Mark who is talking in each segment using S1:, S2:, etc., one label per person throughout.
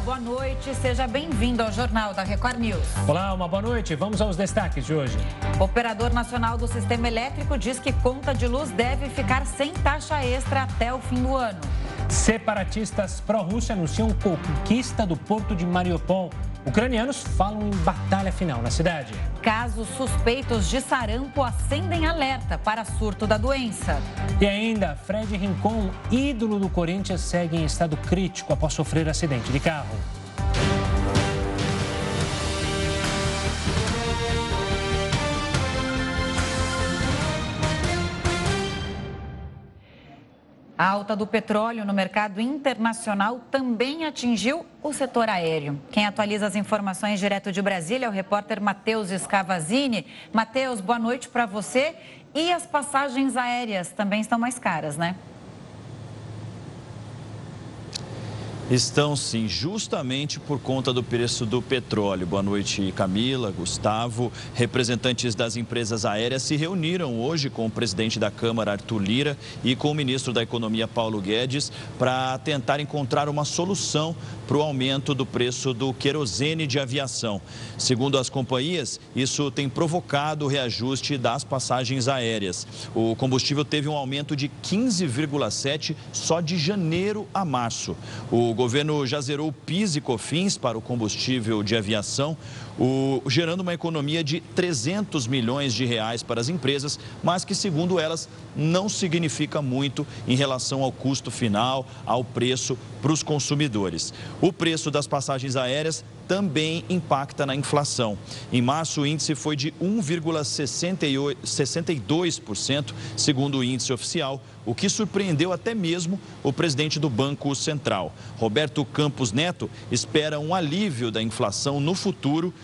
S1: boa noite. Seja bem-vindo ao Jornal da Record News.
S2: Olá, uma boa noite. Vamos aos destaques de hoje.
S1: O Operador Nacional do Sistema Elétrico diz que conta de luz deve ficar sem taxa extra até o fim do ano.
S2: Separatistas pró-Rússia anunciam conquista do porto de Mariupol. Ucranianos falam em batalha final na cidade.
S1: Casos suspeitos de sarampo acendem alerta para surto da doença.
S2: E ainda, Fred Rincon, ídolo do Corinthians, segue em estado crítico após sofrer acidente de carro.
S1: A alta do petróleo no mercado internacional também atingiu o setor aéreo. Quem atualiza as informações direto de Brasília é o repórter Matheus Scavazini. Matheus, boa noite para você. E as passagens aéreas também estão mais caras, né?
S3: Estão sim, justamente por conta do preço do petróleo. Boa noite, Camila, Gustavo. Representantes das empresas aéreas se reuniram hoje com o presidente da Câmara, Arthur Lira, e com o ministro da Economia, Paulo Guedes, para tentar encontrar uma solução para o aumento do preço do querosene de aviação. Segundo as companhias, isso tem provocado o reajuste das passagens aéreas. O combustível teve um aumento de 15,7% só de janeiro a março. O governo já zerou PIS e COFINS para o combustível de aviação, o, gerando uma economia de 300 milhões de reais para as empresas, mas que, segundo elas, não significa muito em relação ao custo final, ao preço para os consumidores. O preço das passagens aéreas também impacta na inflação. Em março, o índice foi de 1,62%, segundo o índice oficial, o que surpreendeu até mesmo o presidente do Banco Central. Roberto Campos Neto espera um alívio da inflação no futuro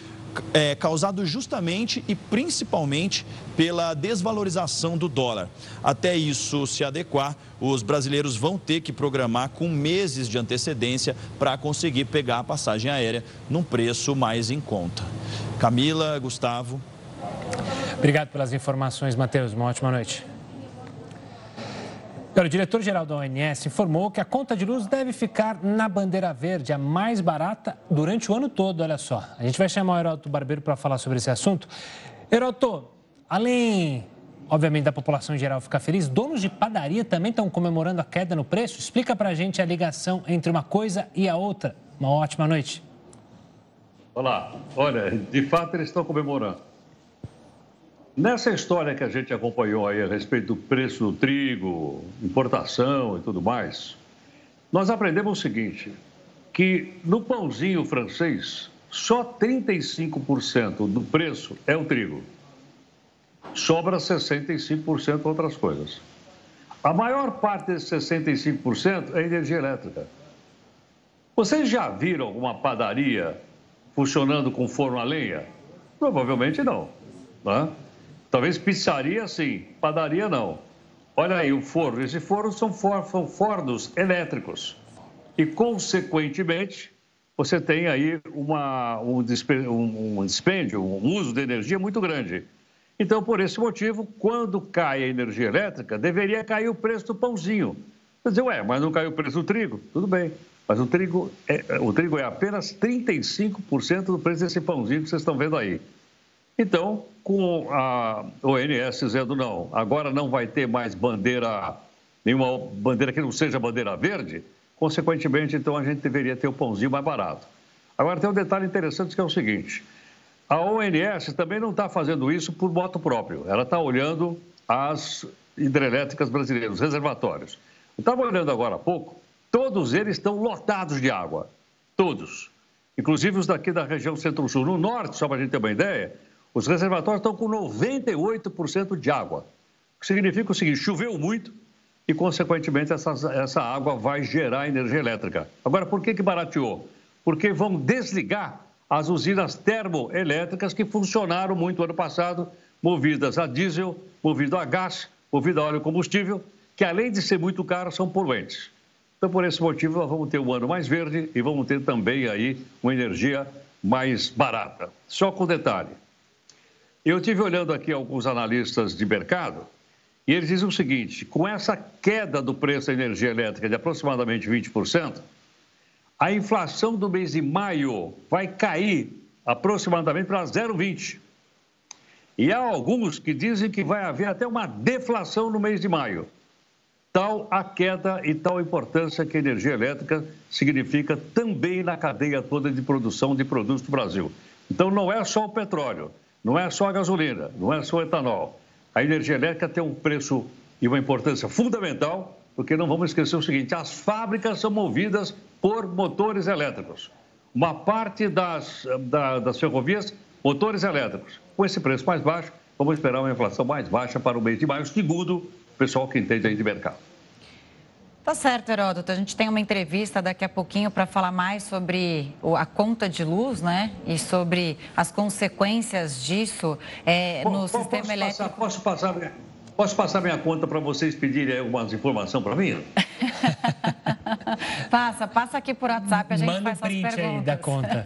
S3: é, causado justamente e principalmente pela desvalorização do dólar. Até isso se adequar, os brasileiros vão ter que programar com meses de antecedência para conseguir pegar a passagem aérea num preço mais em conta. Camila, Gustavo.
S2: Obrigado pelas informações, Matheus. Uma ótima noite. O diretor-geral da ONS informou que a conta de luz deve ficar na bandeira verde, a mais barata, durante o ano todo, olha só. A gente vai chamar o Heroto Barbeiro para falar sobre esse assunto. Heroto, além, obviamente, da população em geral ficar feliz, donos de padaria também estão comemorando a queda no preço? Explica para a gente a ligação entre uma coisa e a outra. Uma ótima noite.
S4: Olá. Olha, de fato eles estão comemorando. Nessa história que a gente acompanhou aí a respeito do preço do trigo, importação e tudo mais, nós aprendemos o seguinte, que no pãozinho francês, só 35% do preço é o trigo. Sobra 65% outras coisas. A maior parte desses 65% é energia elétrica. Vocês já viram alguma padaria funcionando com forno a lenha? Provavelmente não. Né? Talvez pizzaria sim, padaria não. Olha aí o forno. Esse forno são, for, são fornos elétricos. E, consequentemente, você tem aí uma, um, um dispêndio, um uso de energia muito grande. Então, por esse motivo, quando cai a energia elétrica, deveria cair o preço do pãozinho. Quer dizer, ué, mas não caiu o preço do trigo? Tudo bem. Mas o trigo é, o trigo é apenas 35% do preço desse pãozinho que vocês estão vendo aí. Então, com a ONS dizendo não, agora não vai ter mais bandeira, nenhuma bandeira que não seja bandeira verde, consequentemente, então a gente deveria ter o pãozinho mais barato. Agora tem um detalhe interessante que é o seguinte: a ONS também não está fazendo isso por moto próprio, ela está olhando as hidrelétricas brasileiras, os reservatórios. Eu estava olhando agora há pouco, todos eles estão lotados de água, todos. Inclusive os daqui da região centro-sul. No norte, só para a gente ter uma ideia, os reservatórios estão com 98% de água. O que significa o seguinte: choveu muito e, consequentemente, essa, essa água vai gerar energia elétrica. Agora, por que, que barateou? Porque vão desligar as usinas termoelétricas que funcionaram muito ano passado, movidas a diesel, movidas a gás, movidas a óleo combustível, que além de ser muito caro, são poluentes. Então, por esse motivo, nós vamos ter um ano mais verde e vamos ter também aí uma energia mais barata. Só com detalhe, eu tive olhando aqui alguns analistas de mercado e eles dizem o seguinte: com essa queda do preço da energia elétrica de aproximadamente 20%, a inflação do mês de maio vai cair aproximadamente para 0,20. E há alguns que dizem que vai haver até uma deflação no mês de maio. Tal a queda e tal a importância que a energia elétrica significa também na cadeia toda de produção de produtos do Brasil. Então não é só o petróleo, não é só a gasolina, não é só o etanol. A energia elétrica tem um preço e uma importância fundamental, porque não vamos esquecer o seguinte: as fábricas são movidas por motores elétricos. Uma parte das, da, das ferrovias, motores elétricos. Com esse preço mais baixo, vamos esperar uma inflação mais baixa para o mês de maio, segundo o pessoal que entende aí de mercado.
S1: Tá certo, Heródoto. A gente tem uma entrevista daqui a pouquinho para falar mais sobre a conta de luz, né? E sobre as consequências disso é, no posso sistema elétrico.
S4: Passar, posso passar Posso passar minha conta para vocês pedirem algumas informações para mim?
S1: passa, passa aqui por WhatsApp, a gente
S2: Manda
S1: faz
S2: um print
S1: as perguntas.
S2: aí da conta.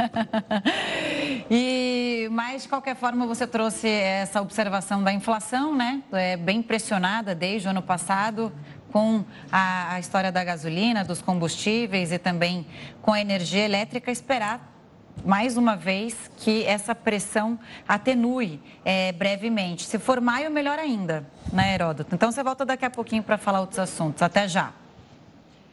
S1: e, mas, de qualquer forma, você trouxe essa observação da inflação, né? É bem pressionada desde o ano passado com a, a história da gasolina, dos combustíveis e também com a energia elétrica, esperar mais uma vez, que essa pressão atenue é, brevemente. Se for maio, melhor ainda, né, Heródoto? Então você volta daqui a pouquinho para falar outros assuntos. Até já.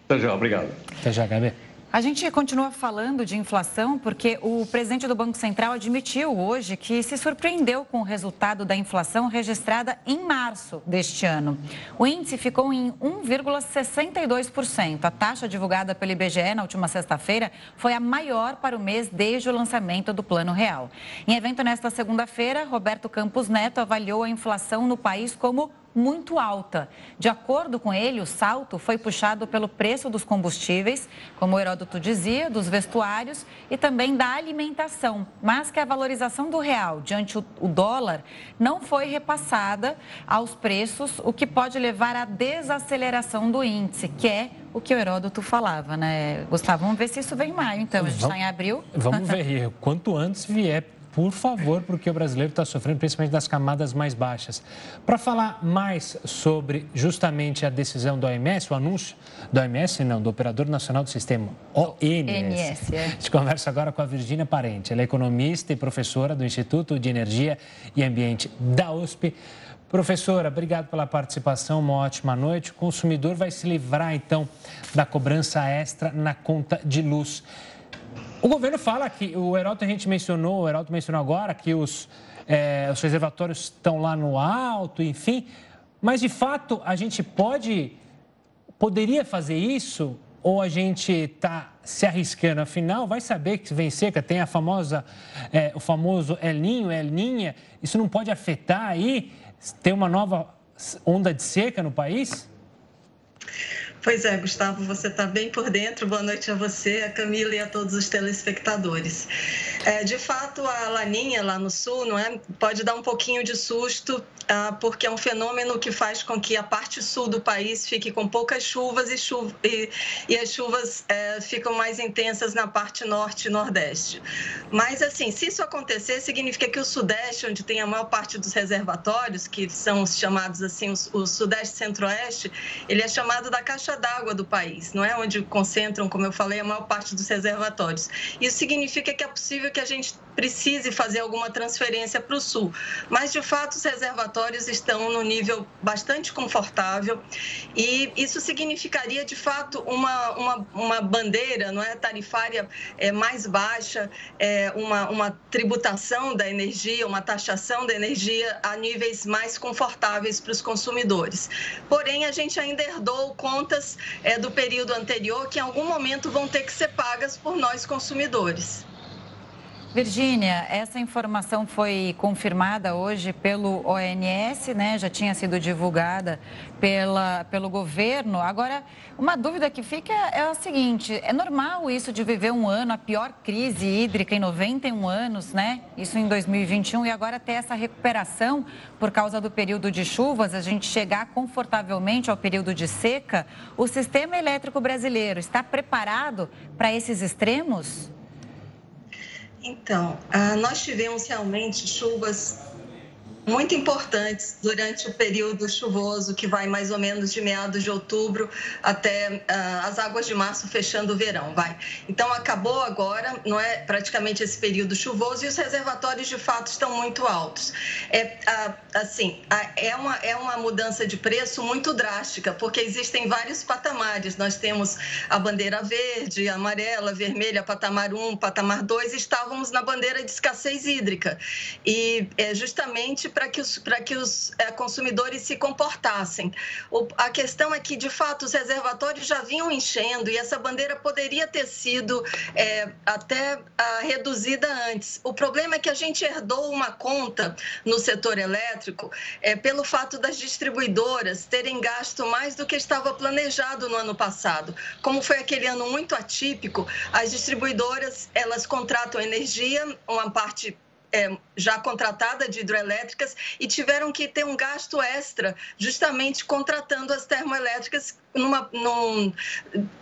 S4: Até já, obrigado.
S2: Até já, Gabi.
S1: A gente continua falando de inflação porque o presidente do Banco Central admitiu hoje que se surpreendeu com o resultado da inflação registrada em março deste ano. O índice ficou em 1,62%. A taxa divulgada pelo IBGE na última sexta-feira foi a maior para o mês desde o lançamento do Plano Real. Em evento nesta segunda-feira, Roberto Campos Neto avaliou a inflação no país como muito alta. De acordo com ele, o salto foi puxado pelo preço dos combustíveis, como o Heródoto dizia, dos vestuários e também da alimentação, mas que a valorização do real diante o dólar não foi repassada aos preços, o que pode levar à desaceleração do índice, que é o que o Heródoto falava, né? Gustavo, vamos ver se isso vem em maio, então. A gente está em abril.
S2: Vamos ver. Quanto antes vier por favor, porque o brasileiro está sofrendo principalmente das camadas mais baixas. Para falar mais sobre justamente a decisão do OMS, o anúncio do OMS, não, do Operador Nacional do Sistema, ONS. é. A gente conversa agora com a Virgínia Parente, ela é economista e professora do Instituto de Energia e Ambiente da USP. Professora, obrigado pela participação, uma ótima noite. O consumidor vai se livrar, então, da cobrança extra na conta de luz. O governo fala que, o Heraldo a gente mencionou, o Heraldo mencionou agora que os, é, os reservatórios estão lá no alto, enfim. Mas, de fato, a gente pode, poderia fazer isso ou a gente está se arriscando? Afinal, vai saber que vem seca, tem a famosa, é, o famoso El Ninho, El Ninha. Isso não pode afetar aí? Ter uma nova onda de seca no país?
S5: Pois é, Gustavo, você está bem por dentro. Boa noite a você, a Camila e a todos os telespectadores. É, de fato, a laninha lá no sul não é, pode dar um pouquinho de susto, ah, porque é um fenômeno que faz com que a parte sul do país fique com poucas chuvas e, chuva, e, e as chuvas é, ficam mais intensas na parte norte e nordeste. Mas, assim, se isso acontecer, significa que o sudeste, onde tem a maior parte dos reservatórios, que são chamados assim, o sudeste centro-oeste, ele é chamado da caixa d'água do país, não é onde concentram, como eu falei, a maior parte dos reservatórios. Isso significa que é possível que a gente precise fazer alguma transferência para o sul, mas de fato os reservatórios estão no nível bastante confortável e isso significaria de fato uma, uma, uma bandeira não é, tarifária é, mais baixa, é, uma, uma tributação da energia, uma taxação da energia a níveis mais confortáveis para os consumidores. Porém, a gente ainda herdou contas é, do período anterior que em algum momento vão ter que ser pagas por nós consumidores.
S1: Virgínia, essa informação foi confirmada hoje pelo ONS, né? Já tinha sido divulgada pela, pelo governo. Agora, uma dúvida que fica é, a seguinte: é normal isso de viver um ano, a pior crise hídrica em 91 anos, né? Isso em 2021 e agora ter essa recuperação por causa do período de chuvas, a gente chegar confortavelmente ao período de seca. O sistema elétrico brasileiro está preparado para esses extremos?
S5: Então, ah, nós tivemos realmente chuvas muito importantes durante o período chuvoso, que vai mais ou menos de meados de outubro até uh, as águas de março, fechando o verão, vai. Então, acabou agora, não é praticamente esse período chuvoso e os reservatórios, de fato, estão muito altos. É, uh, assim, uh, é, uma, é uma mudança de preço muito drástica, porque existem vários patamares. Nós temos a bandeira verde, amarela, vermelha, patamar 1, patamar 2, estávamos na bandeira de escassez hídrica. E é justamente para que os, que os é, consumidores se comportassem. O, a questão é que, de fato, os reservatórios já vinham enchendo e essa bandeira poderia ter sido é, até a, reduzida antes. O problema é que a gente herdou uma conta no setor elétrico é, pelo fato das distribuidoras terem gasto mais do que estava planejado no ano passado. Como foi aquele ano muito atípico, as distribuidoras elas contratam energia, uma parte é, já contratada de hidroelétricas e tiveram que ter um gasto extra, justamente contratando as termoelétricas numa, num,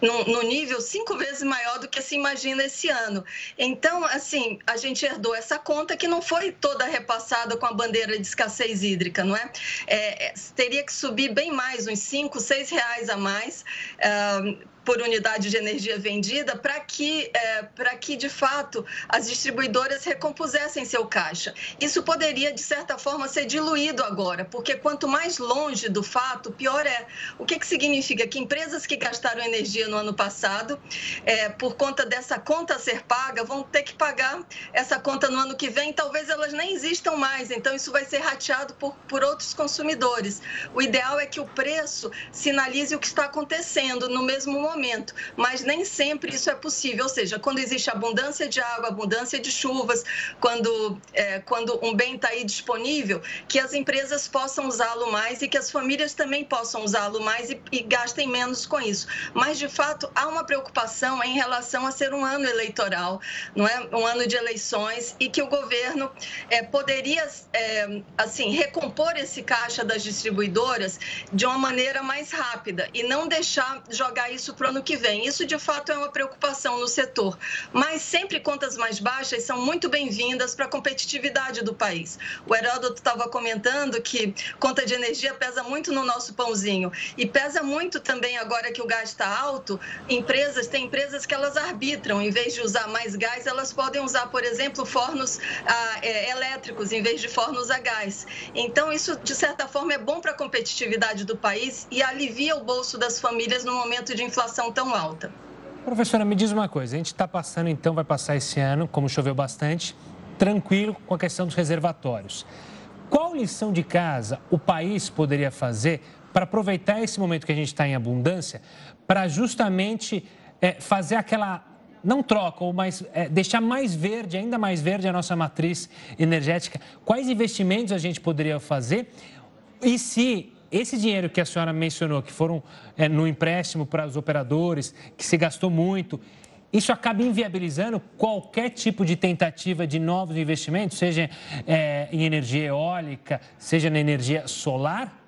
S5: num, num, nível cinco vezes maior do que se imagina esse ano. Então, assim, a gente herdou essa conta que não foi toda repassada com a bandeira de escassez hídrica, não é? é, é teria que subir bem mais, uns cinco, seis reais a mais. Uh, por unidade de energia vendida para que, é, para que, de fato, as distribuidoras recompusessem seu caixa. Isso poderia, de certa forma, ser diluído agora, porque quanto mais longe do fato, pior é. O que, que significa? Que empresas que gastaram energia no ano passado, é, por conta dessa conta ser paga, vão ter que pagar essa conta no ano que vem, talvez elas nem existam mais, então isso vai ser rateado por, por outros consumidores. O ideal é que o preço sinalize o que está acontecendo no mesmo momento momento, mas nem sempre isso é possível. Ou seja, quando existe abundância de água, abundância de chuvas, quando, é, quando um bem está aí disponível, que as empresas possam usá-lo mais e que as famílias também possam usá-lo mais e, e gastem menos com isso. Mas, de fato, há uma preocupação em relação a ser um ano eleitoral, não é? Um ano de eleições e que o governo é, poderia, é, assim, recompor esse caixa das distribuidoras de uma maneira mais rápida e não deixar jogar isso para para o ano que vem. Isso, de fato, é uma preocupação no setor. Mas sempre contas mais baixas são muito bem-vindas para a competitividade do país. O Heródoto estava comentando que conta de energia pesa muito no nosso pãozinho. E pesa muito também agora que o gás está alto. Empresas, tem empresas que elas arbitram. Em vez de usar mais gás, elas podem usar, por exemplo, fornos ah, é, elétricos em vez de fornos a gás. Então, isso, de certa forma, é bom para a competitividade do país e alivia o bolso das famílias no momento de inflação tão alta.
S2: Professora, me diz uma coisa: a gente está passando, então, vai passar esse ano, como choveu bastante, tranquilo com a questão dos reservatórios. Qual lição de casa o país poderia fazer para aproveitar esse momento que a gente está em abundância, para justamente é, fazer aquela não troca, ou mais, é, deixar mais verde, ainda mais verde a nossa matriz energética. Quais investimentos a gente poderia fazer? E se esse dinheiro que a senhora mencionou, que foram é, no empréstimo para os operadores, que se gastou muito, isso acaba inviabilizando qualquer tipo de tentativa de novos investimentos, seja é, em energia eólica, seja na energia solar?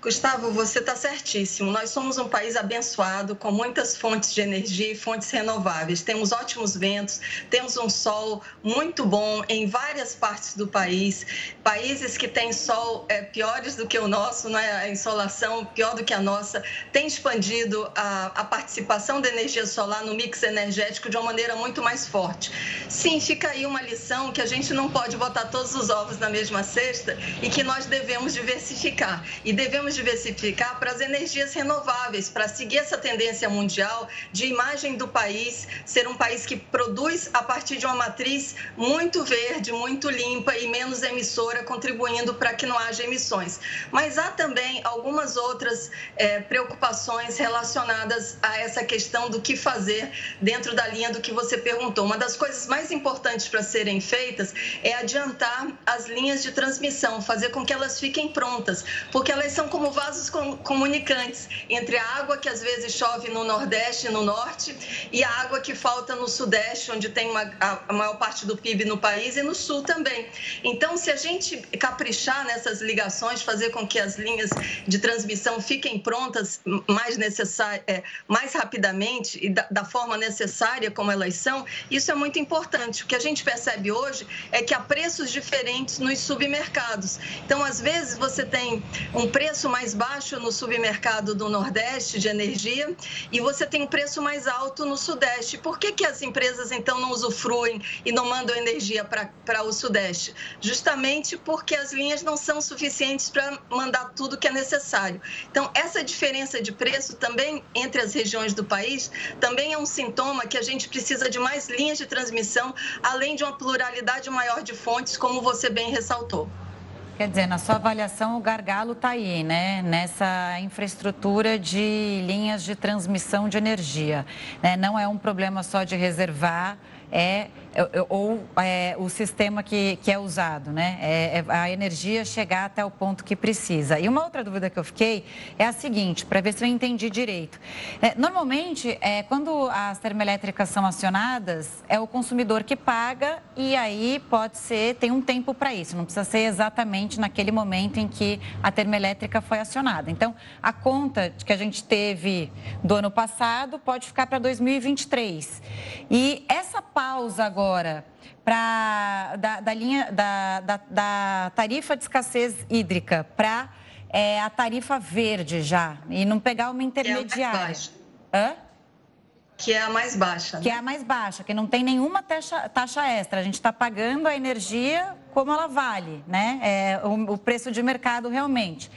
S5: Gustavo, você está certíssimo. Nós somos um país abençoado, com muitas fontes de energia e fontes renováveis. Temos ótimos ventos, temos um sol muito bom em várias partes do país. Países que têm sol é, piores do que o nosso, né? a insolação pior do que a nossa, têm expandido a, a participação da energia solar no mix energético de uma maneira muito mais forte. Sim, fica aí uma lição que a gente não pode botar todos os ovos na mesma cesta e que nós devemos diversificar. E devemos diversificar para as energias renováveis, para seguir essa tendência mundial de imagem do país ser um país que produz a partir de uma matriz muito verde, muito limpa e menos emissora, contribuindo para que não haja emissões. Mas há também algumas outras é, preocupações relacionadas a essa questão do que fazer dentro da linha do que você perguntou. Uma das coisas mais importantes para serem feitas é adiantar as linhas de transmissão, fazer com que elas fiquem prontas, porque elas são como vasos comunicantes entre a água que às vezes chove no Nordeste e no Norte e a água que falta no Sudeste, onde tem uma, a maior parte do PIB no país, e no Sul também. Então, se a gente caprichar nessas ligações, fazer com que as linhas de transmissão fiquem prontas mais, necessar, é, mais rapidamente e da, da forma necessária como elas são, isso é muito importante. O que a gente percebe hoje é que há preços diferentes nos submercados. Então, às vezes, você tem um preço mais baixo no submercado do Nordeste de energia e você tem um preço mais alto no Sudeste. Por que, que as empresas, então, não usufruem e não mandam energia para o Sudeste? Justamente porque as linhas não são suficientes para mandar tudo que é necessário. Então, essa diferença de preço também entre as regiões do país também é um sintoma que a gente precisa de mais linhas de transmissão, além de uma pluralidade maior de fontes, como você bem ressaltou.
S1: Quer dizer, na sua avaliação, o gargalo está aí, né? Nessa infraestrutura de linhas de transmissão de energia. Né? Não é um problema só de reservar é, ou é, o sistema que, que é usado, né? É, é, a energia chegar até o ponto que precisa. E uma outra dúvida que eu fiquei é a seguinte, para ver se eu entendi direito. É, normalmente, é, quando as termoelétricas são acionadas, é o consumidor que paga e aí pode ser, tem um tempo para isso, não precisa ser exatamente naquele momento em que a termoelétrica foi acionada. Então, a conta que a gente teve do ano passado pode ficar para 2023. E essa pausa agora para da, da, linha da, da, da, tarifa de escassez hídrica para é, a tarifa verde já e não pegar uma intermediária.
S5: Que é a mais baixa. Hã? Que é a mais baixa. Né?
S1: Que é a mais baixa, que não tem nenhuma taxa, taxa extra. A gente está pagando a energia como ela vale, né? É, o, o preço de mercado realmente.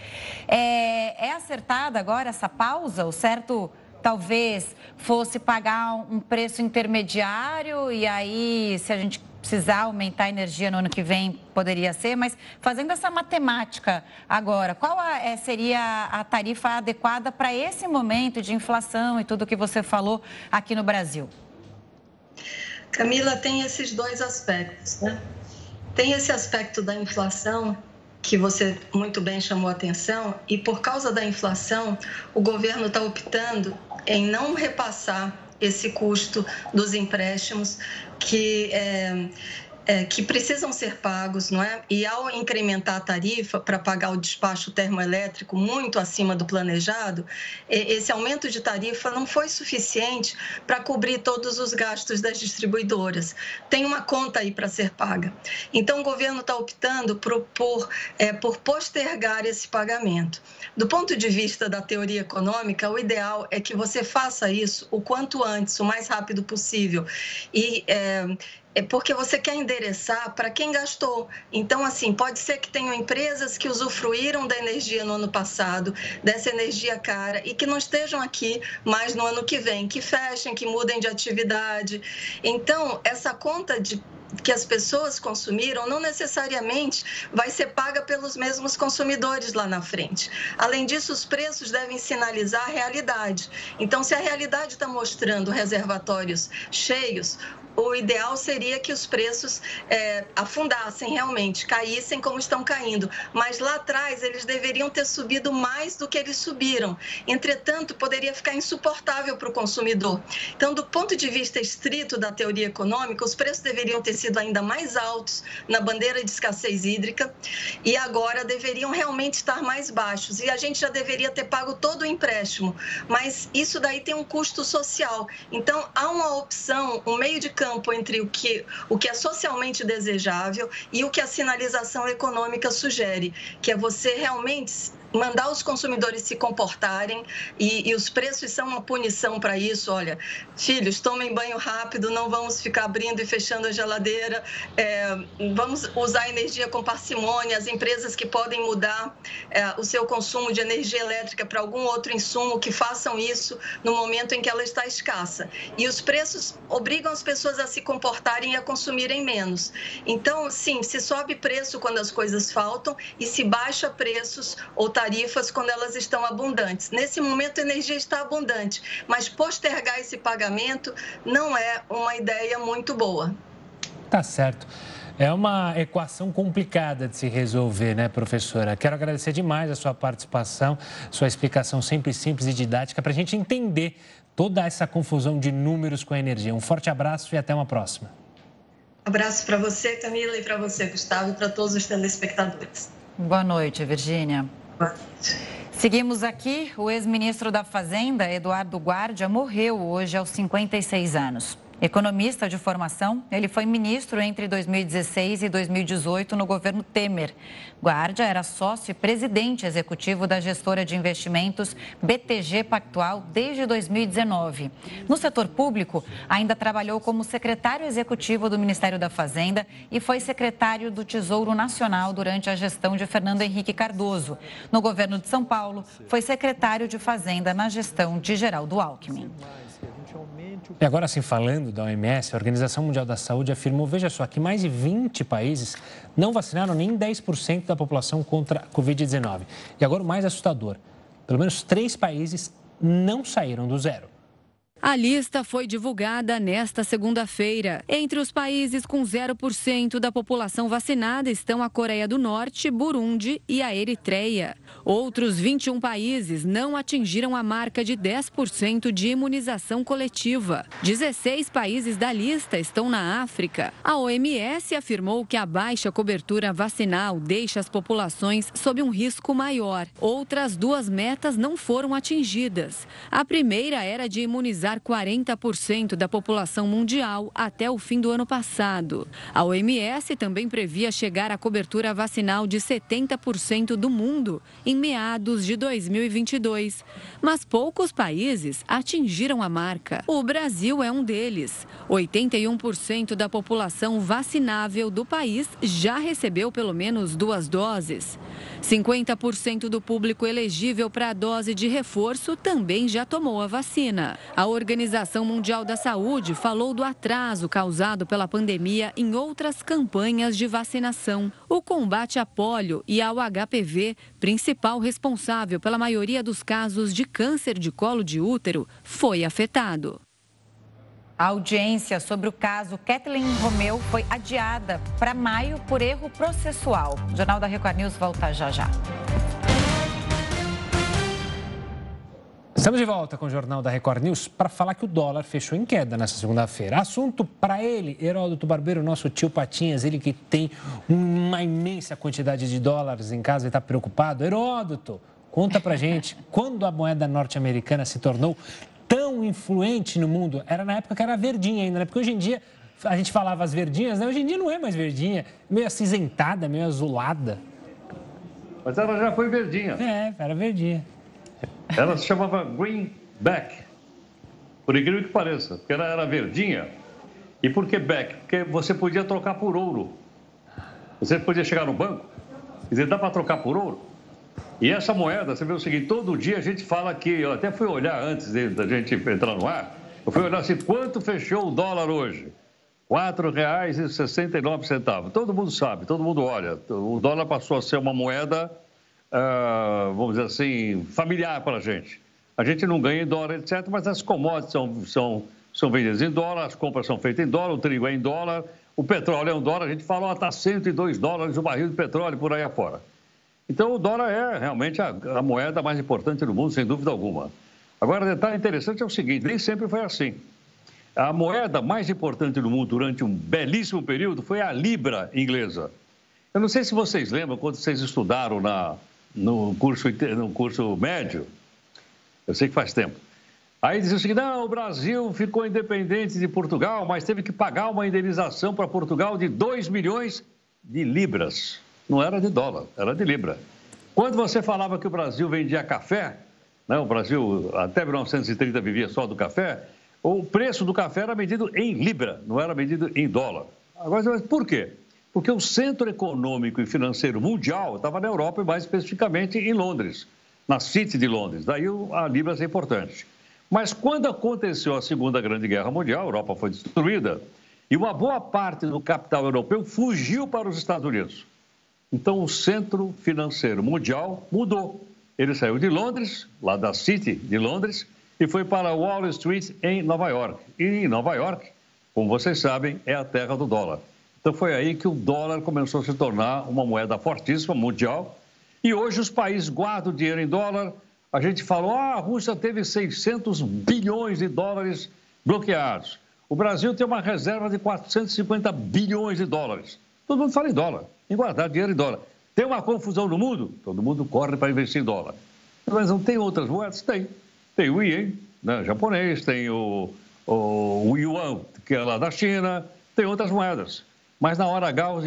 S1: É, é acertada agora essa pausa? O certo talvez fosse pagar um preço intermediário e aí, se a gente precisar aumentar a energia no ano que vem, poderia ser, mas fazendo essa matemática agora, qual a, é, seria a tarifa adequada para esse momento de inflação e tudo que você falou aqui no Brasil?
S5: Camila, tem esses dois aspectos, né? Tem esse aspecto da inflação que você muito bem chamou a atenção, e por causa da inflação, o governo está optando em não repassar esse custo dos empréstimos que é, é, que precisam ser pagos, não é? E ao incrementar a tarifa para pagar o despacho termoelétrico muito acima do planejado, esse aumento de tarifa não foi suficiente para cobrir todos os gastos das distribuidoras. Tem uma conta aí para ser paga. Então, o governo está optando por, por, é, por postergar esse pagamento. Do ponto de vista da teoria econômica, o ideal é que você faça isso o quanto antes, o mais rápido possível. E é, é porque você quer endereçar para quem gastou. Então, assim, pode ser que tenham empresas que usufruíram da energia no ano passado, dessa energia cara, e que não estejam aqui mais no ano que vem, que fechem, que mudem de atividade. Então, essa conta de que as pessoas consumiram não necessariamente vai ser paga pelos mesmos consumidores lá na frente. Além disso, os preços devem sinalizar a realidade. Então, se a realidade está mostrando reservatórios cheios, o ideal seria que os preços é, afundassem realmente, caíssem como estão caindo. Mas lá atrás eles deveriam ter subido mais do que eles subiram. Entretanto, poderia ficar insuportável para o consumidor. Então, do ponto de vista estrito da teoria econômica, os preços deveriam ter sido ainda mais altos na bandeira de escassez hídrica e agora deveriam realmente estar mais baixos. E a gente já deveria ter pago todo o empréstimo. Mas isso daí tem um custo social. Então, há uma opção, um meio de campo entre o que, o que é socialmente desejável e o que a sinalização econômica sugere, que é você realmente mandar os consumidores se comportarem e, e os preços são uma punição para isso. Olha, filhos, tomem banho rápido, não vamos ficar abrindo e fechando a geladeira, é, vamos usar energia com parcimônia. As empresas que podem mudar é, o seu consumo de energia elétrica para algum outro insumo, que façam isso no momento em que ela está escassa. E os preços obrigam as pessoas a se comportarem e a consumirem menos. Então, sim, se sobe preço quando as coisas faltam e se baixa preços ou tarifas quando elas estão abundantes. Nesse momento, a energia está abundante, mas postergar esse pagamento não é uma ideia muito boa.
S2: Tá certo. É uma equação complicada de se resolver, né, professora? Quero agradecer demais a sua participação, sua explicação sempre simples e didática para a gente entender toda essa confusão de números com a energia. Um forte abraço e até uma próxima.
S5: Abraço para você, Camila, e para você, Gustavo, e para todos os telespectadores.
S1: Boa noite, Virgínia. Seguimos aqui. O ex-ministro da Fazenda, Eduardo Guardia, morreu hoje aos 56 anos. Economista de formação, ele foi ministro entre 2016 e 2018 no governo Temer. Guardia era sócio e presidente executivo da gestora de investimentos BTG Pactual desde 2019. No setor público, ainda trabalhou como secretário executivo do Ministério da Fazenda e foi secretário do Tesouro Nacional durante a gestão de Fernando Henrique Cardoso. No governo de São Paulo, foi secretário de Fazenda na gestão de Geraldo Alckmin.
S2: E agora, assim, falando da OMS, a Organização Mundial da Saúde afirmou, veja só, que mais de 20 países não vacinaram nem 10% da população contra a Covid-19. E agora o mais assustador, pelo menos três países não saíram do zero.
S6: A lista foi divulgada nesta segunda-feira. Entre os países com 0% da população vacinada estão a Coreia do Norte, Burundi e a Eritreia. Outros 21 países não atingiram a marca de 10% de imunização coletiva. 16 países da lista estão na África. A OMS afirmou que a baixa cobertura vacinal deixa as populações sob um risco maior. Outras duas metas não foram atingidas. A primeira era de imunizar 40% da população mundial até o fim do ano passado. A OMS também previa chegar à cobertura vacinal de 70% do mundo em meados de 2022. Mas poucos países atingiram a marca. O Brasil é um deles. 81% da população vacinável do país já recebeu pelo menos duas doses. 50% do público elegível para a dose de reforço também já tomou a vacina. A Organização Mundial da Saúde falou do atraso causado pela pandemia em outras campanhas de vacinação. O combate a pólio e ao HPV, principal responsável pela maioria dos casos de câncer de colo de útero, foi afetado.
S1: A audiência sobre o caso Kathleen Romeu foi adiada para maio por erro processual. O Jornal da Record News volta já já.
S2: Estamos de volta com o Jornal da Record News para falar que o dólar fechou em queda nessa segunda-feira. Assunto para ele, Heródoto Barbeiro, nosso tio Patinhas, ele que tem uma imensa quantidade de dólares em casa e está preocupado. Heródoto, conta para gente quando a moeda norte-americana se tornou tão influente no mundo, era na época que era verdinha ainda, né? Porque hoje em dia a gente falava as verdinhas, né? Hoje em dia não é mais verdinha, meio acinzentada, meio azulada.
S4: Mas ela já foi verdinha.
S2: É, era verdinha.
S4: Ela se chamava Greenback, por incrível que pareça, porque ela era verdinha. E por que back? Porque você podia trocar por ouro. Você podia chegar no banco e dizer, dá para trocar por ouro? E essa moeda, você vê o seguinte, todo dia a gente fala que, eu até fui olhar antes da gente entrar no ar, eu fui olhar assim, quanto fechou o dólar hoje? R$ 4,69. Todo mundo sabe, todo mundo olha. O dólar passou a ser uma moeda, uh, vamos dizer assim, familiar para a gente. A gente não ganha em dólar, etc., mas as commodities são, são, são vendidas em dólar, as compras são feitas em dólar, o trigo é em dólar, o petróleo é um dólar. A gente fala, está 102 dólares o barril de petróleo por aí afora. Então, o dólar é realmente a, a moeda mais importante do mundo, sem dúvida alguma. Agora, o detalhe interessante é o seguinte: nem sempre foi assim. A moeda mais importante do mundo durante um belíssimo período foi a libra inglesa. Eu não sei se vocês lembram quando vocês estudaram na, no, curso, no curso médio, eu sei que faz tempo. Aí dizia o seguinte: não, o Brasil ficou independente de Portugal, mas teve que pagar uma indenização para Portugal de 2 milhões de libras não era de dólar, era de libra. Quando você falava que o Brasil vendia café, né, o Brasil até 1930 vivia só do café, o preço do café era medido em libra, não era medido em dólar. Agora, por quê? Porque o centro econômico e financeiro mundial estava na Europa e mais especificamente em Londres, na City de Londres. Daí a libra é importante. Mas quando aconteceu a Segunda Grande Guerra Mundial, a Europa foi destruída e uma boa parte do capital europeu fugiu para os Estados Unidos. Então, o centro financeiro mundial mudou. Ele saiu de Londres, lá da City de Londres, e foi para Wall Street, em Nova York. E em Nova York, como vocês sabem, é a terra do dólar. Então foi aí que o dólar começou a se tornar uma moeda fortíssima mundial. E hoje os países guardam dinheiro em dólar. A gente falou, ah, a Rússia teve 600 bilhões de dólares bloqueados. O Brasil tem uma reserva de 450 bilhões de dólares. Todo mundo fala em dólar, em guardar dinheiro em dólar. Tem uma confusão no mundo? Todo mundo corre para investir em dólar. Mas não tem outras moedas? Tem. Tem o Ien, né, japonês, tem o, o, o Yuan, que é lá da China, tem outras moedas. Mas na hora H, os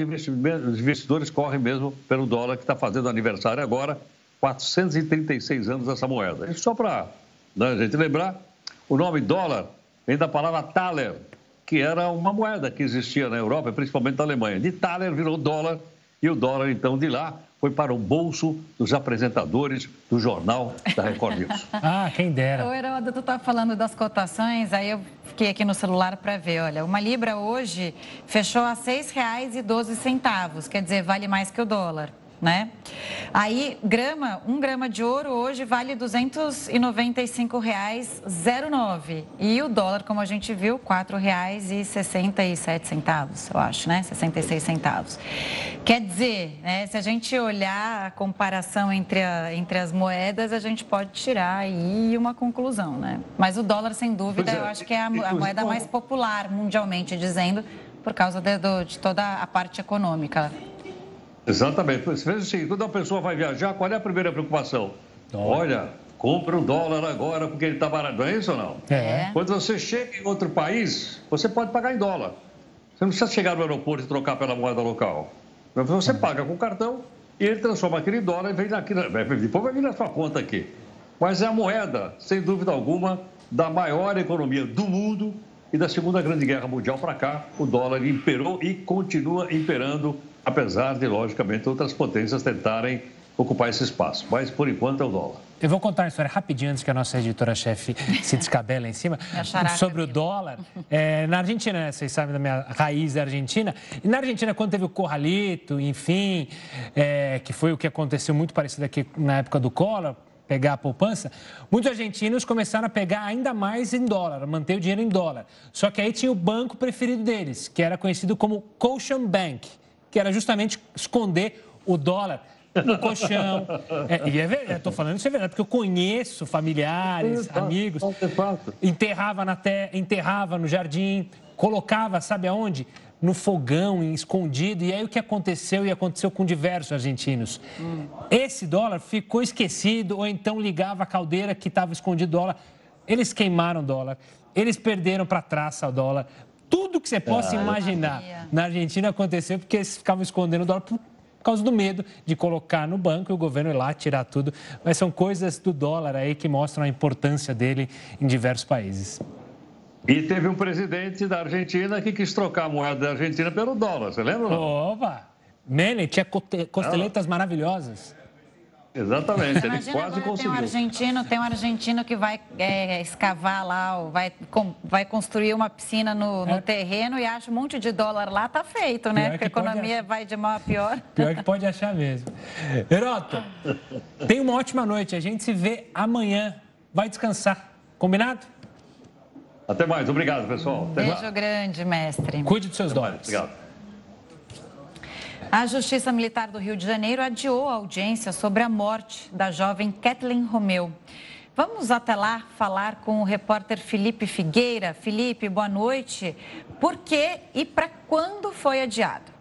S4: investidores correm mesmo pelo dólar, que está fazendo aniversário agora, 436 anos dessa moeda. E só para né, a gente lembrar, o nome dólar vem da palavra Thaler, que era uma moeda que existia na Europa, principalmente na Alemanha. De Thaler virou dólar, e o dólar, então, de lá, foi para o bolso dos apresentadores do jornal da Record News.
S2: ah, quem dera.
S1: O Heródoto tu tá falando das cotações, aí eu fiquei aqui no celular para ver. Olha, uma libra hoje fechou a R$ 6,12, quer dizer, vale mais que o dólar né? Aí, grama, um grama de ouro hoje vale R$ 295,09. E o dólar, como a gente viu, R$ 4,67, eu acho, né? 66 centavos. Quer dizer, né, se a gente olhar a comparação entre, a, entre as moedas, a gente pode tirar aí uma conclusão, né? Mas o dólar, sem dúvida, é. eu acho que é a, a moeda mais popular mundialmente, dizendo, por causa de, de toda a parte econômica.
S4: Exatamente. Veja assim, quando a pessoa vai viajar, qual é a primeira preocupação? Olha, compra um dólar agora porque ele está barato. Não é isso ou não?
S2: É.
S4: Quando você chega em outro país, você pode pagar em dólar. Você não precisa chegar no aeroporto e trocar pela moeda local. Você uhum. paga com cartão e ele transforma aquele dólar e vem aqui, depois vai vir na sua conta aqui. Mas é a moeda, sem dúvida alguma, da maior economia do mundo e da Segunda Grande Guerra Mundial para cá, o dólar imperou e continua imperando apesar de, logicamente, outras potências tentarem ocupar esse espaço. Mas, por enquanto, é o dólar.
S2: Eu vou contar uma história rapidinho antes que a nossa editora-chefe se descabela em cima. sobre o dólar. É, na Argentina, né, vocês sabem da minha raiz da Argentina. E na Argentina, quando teve o Corralito, enfim, é, que foi o que aconteceu muito parecido aqui na época do Collor, pegar a poupança, muitos argentinos começaram a pegar ainda mais em dólar, manter o dinheiro em dólar. Só que aí tinha o banco preferido deles, que era conhecido como Caution Bank que era justamente esconder o dólar no colchão. É, e é verdade, estou falando isso é verdade, porque eu conheço familiares, é, amigos. É enterrava na terra, enterrava no jardim, colocava, sabe aonde? No fogão, escondido. E aí o que aconteceu? E aconteceu com diversos argentinos. Hum. Esse dólar ficou esquecido, ou então ligava a caldeira que estava escondido dólar. Eles queimaram o dólar. Eles perderam para trás o dólar tudo que você possa ah, imaginar na Argentina aconteceu porque eles ficavam escondendo o dólar por causa do medo de colocar no banco e o governo ir lá tirar tudo. Mas são coisas do dólar aí que mostram a importância dele em diversos países.
S4: E teve um presidente da Argentina que quis trocar a moeda da Argentina pelo dólar, você lembra?
S2: Opa! Menem tinha costeletas maravilhosas.
S4: Exatamente, ele quase conseguiu.
S1: Tem um argentino, tem um argentino que vai é, escavar lá, vai, com, vai construir uma piscina no, no é. terreno e acha um monte de dólar lá, tá feito, né? Porque a economia vai de mal a pior.
S2: Pior que pode achar mesmo. Heroto, tenha uma ótima noite. A gente se vê amanhã. Vai descansar. Combinado?
S4: Até mais. Obrigado, pessoal. Até
S1: Beijo mais. grande, mestre.
S2: Cuide dos seus dólares.
S4: Obrigado.
S1: A Justiça Militar do Rio de Janeiro adiou a audiência sobre a morte da jovem Kathleen Romeu. Vamos até lá falar com o repórter Felipe Figueira. Felipe, boa noite. Por que e para quando foi adiado?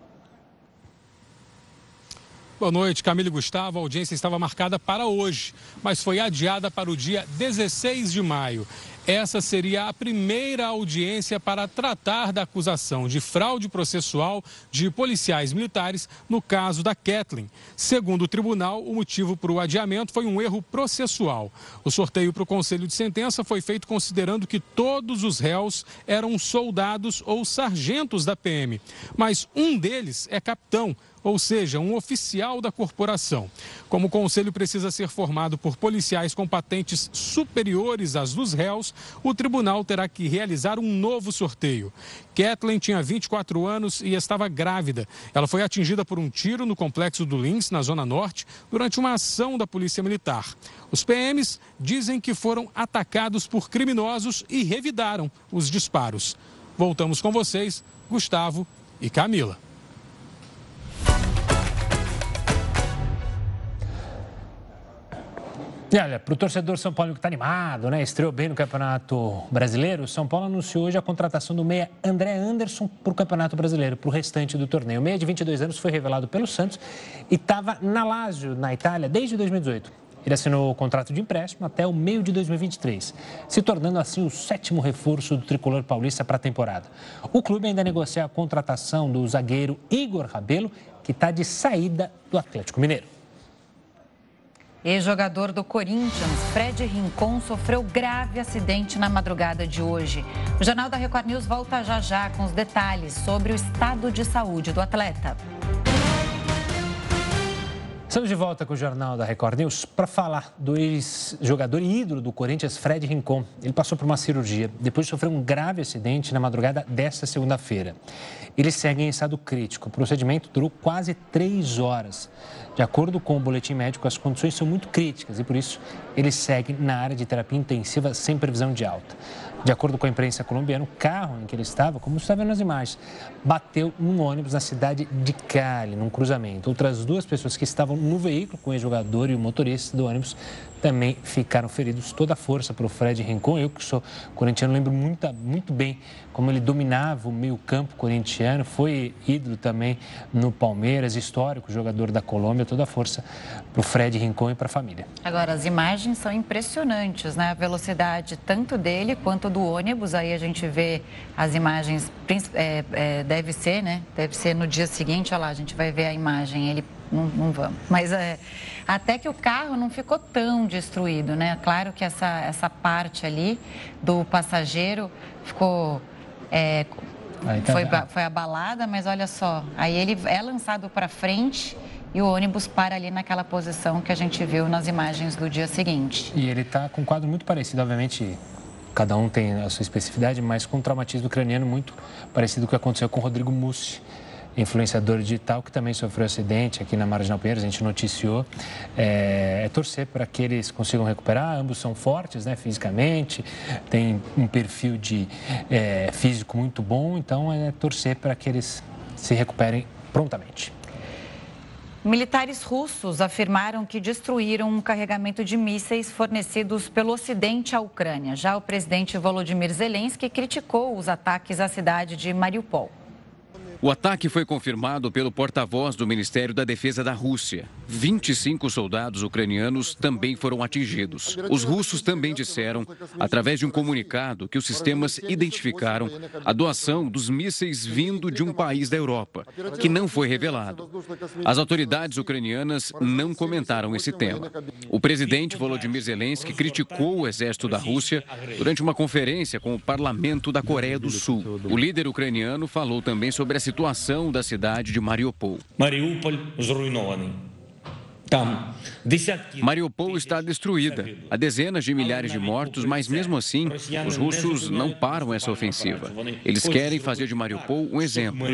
S7: Boa noite, Camila e Gustavo. A audiência estava marcada para hoje, mas foi adiada para o dia 16 de maio. Essa seria a primeira audiência para tratar da acusação de fraude processual de policiais militares no caso da Kathleen. Segundo o tribunal, o motivo para o adiamento foi um erro processual. O sorteio para o conselho de sentença foi feito considerando que todos os réus eram soldados ou sargentos da PM, mas um deles é capitão ou seja, um oficial da corporação. Como o conselho precisa ser formado por policiais com patentes superiores às dos réus, o tribunal terá que realizar um novo sorteio. Kathleen tinha 24 anos e estava grávida. Ela foi atingida por um tiro no complexo do Lins, na Zona Norte, durante uma ação da Polícia Militar. Os PMs dizem que foram atacados por criminosos e revidaram os disparos. Voltamos com vocês, Gustavo e Camila.
S2: E olha, para o torcedor São Paulo que está animado, né? Estreou bem no Campeonato Brasileiro, São Paulo anunciou hoje a contratação do meia André Anderson para o Campeonato Brasileiro, para o restante do torneio. O meia de 22 anos foi revelado pelo Santos e estava na Lazio, na Itália, desde 2018. Ele assinou o contrato de empréstimo até o meio de 2023, se tornando assim o sétimo reforço do tricolor paulista para a temporada. O clube ainda negocia a contratação do zagueiro Igor Rabelo, que está de saída do Atlético Mineiro.
S1: Ex-jogador do Corinthians, Fred Rincon, sofreu grave acidente na madrugada de hoje. O Jornal da Record News volta já já com os detalhes sobre o estado de saúde do atleta.
S2: Estamos de volta com o Jornal da Record News para falar do ex-jogador e ídolo do Corinthians, Fred Rincon. Ele passou por uma cirurgia, depois de sofrer um grave acidente na madrugada desta segunda-feira. Ele segue em estado crítico. O procedimento durou quase três horas. De acordo com o boletim médico, as condições são muito críticas e, por isso, ele segue na área de terapia intensiva sem previsão de alta. De acordo com a imprensa colombiana, o carro em que ele estava, como está vendo nas imagens, bateu num ônibus na cidade de Cali, num cruzamento. Outras duas pessoas que estavam no veículo, com o jogador e o motorista do ônibus, também ficaram feridos. Toda a força para o Fred Rincon. Eu, que sou corintiano, lembro muito, muito bem como ele dominava o meio-campo corintiano. Foi ídolo também no Palmeiras, histórico, jogador da Colômbia. Toda a força para o Fred Rincon e para a família.
S1: Agora, as imagens são impressionantes, né? A velocidade tanto dele quanto do ônibus. Aí a gente vê as imagens, é, é, deve ser, né? Deve ser no dia seguinte. Olha lá, a gente vai ver a imagem. Ele não, não vamos. Mas é, até que o carro não ficou tão destruído, né? Claro que essa, essa parte ali do passageiro ficou. É, tá foi, foi abalada, mas olha só, aí ele é lançado para frente e o ônibus para ali naquela posição que a gente viu nas imagens do dia seguinte.
S2: E ele está com um quadro muito parecido, obviamente. Cada um tem a sua especificidade, mas com um traumatismo craniano muito parecido com o que aconteceu com o Rodrigo Mussi influenciador digital que também sofreu acidente aqui na Marginal Pinheiros, a gente noticiou. É, é torcer para que eles consigam recuperar. Ambos são fortes, né, fisicamente, têm um perfil de é, físico muito bom, então é torcer para que eles se recuperem prontamente.
S1: Militares russos afirmaram que destruíram um carregamento de mísseis fornecidos pelo Ocidente à Ucrânia. Já o presidente Volodymyr Zelensky criticou os ataques à cidade de Mariupol.
S8: O ataque foi confirmado pelo porta-voz do Ministério da Defesa da Rússia. 25 soldados ucranianos também foram atingidos. Os russos também disseram, através de um comunicado, que os sistemas identificaram a doação dos mísseis vindo de um país da Europa, que não foi revelado. As autoridades ucranianas não comentaram esse tema. O presidente Volodymyr Zelensky criticou o exército da Rússia durante uma conferência com o parlamento da Coreia do Sul. O líder ucraniano falou também sobre a situação situação da cidade de Mariupol. Mariupol está destruída. Há dezenas de milhares de mortos, mas mesmo assim, os russos não param essa ofensiva. Eles querem fazer de Mariupol um exemplo.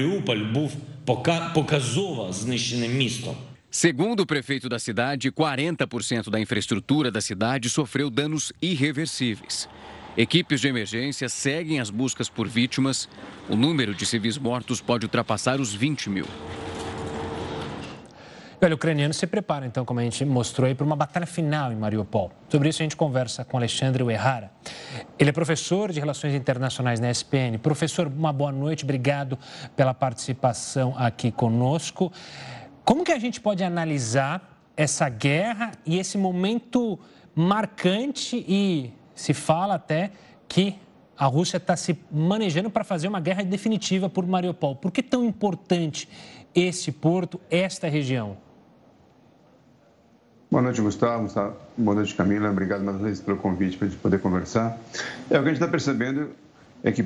S8: Segundo o prefeito da cidade, 40% da infraestrutura da cidade sofreu danos irreversíveis. Equipes de emergência seguem as buscas por vítimas. O número de civis mortos pode ultrapassar os 20 mil.
S2: Olha, o ucraniano se prepara, então, como a gente mostrou aí, para uma batalha final em Mariupol. Sobre isso, a gente conversa com Alexandre Uerrara. Ele é professor de Relações Internacionais na SPN. Professor, uma boa noite, obrigado pela participação aqui conosco. Como que a gente pode analisar essa guerra e esse momento marcante e se fala até que a Rússia está se manejando para fazer uma guerra definitiva por Mariupol. Por que tão importante esse porto, esta região?
S9: Boa noite, Gustavo. Boa noite, Camila. Obrigado mais uma vez pelo convite para a gente poder conversar. É, o que a gente está percebendo é que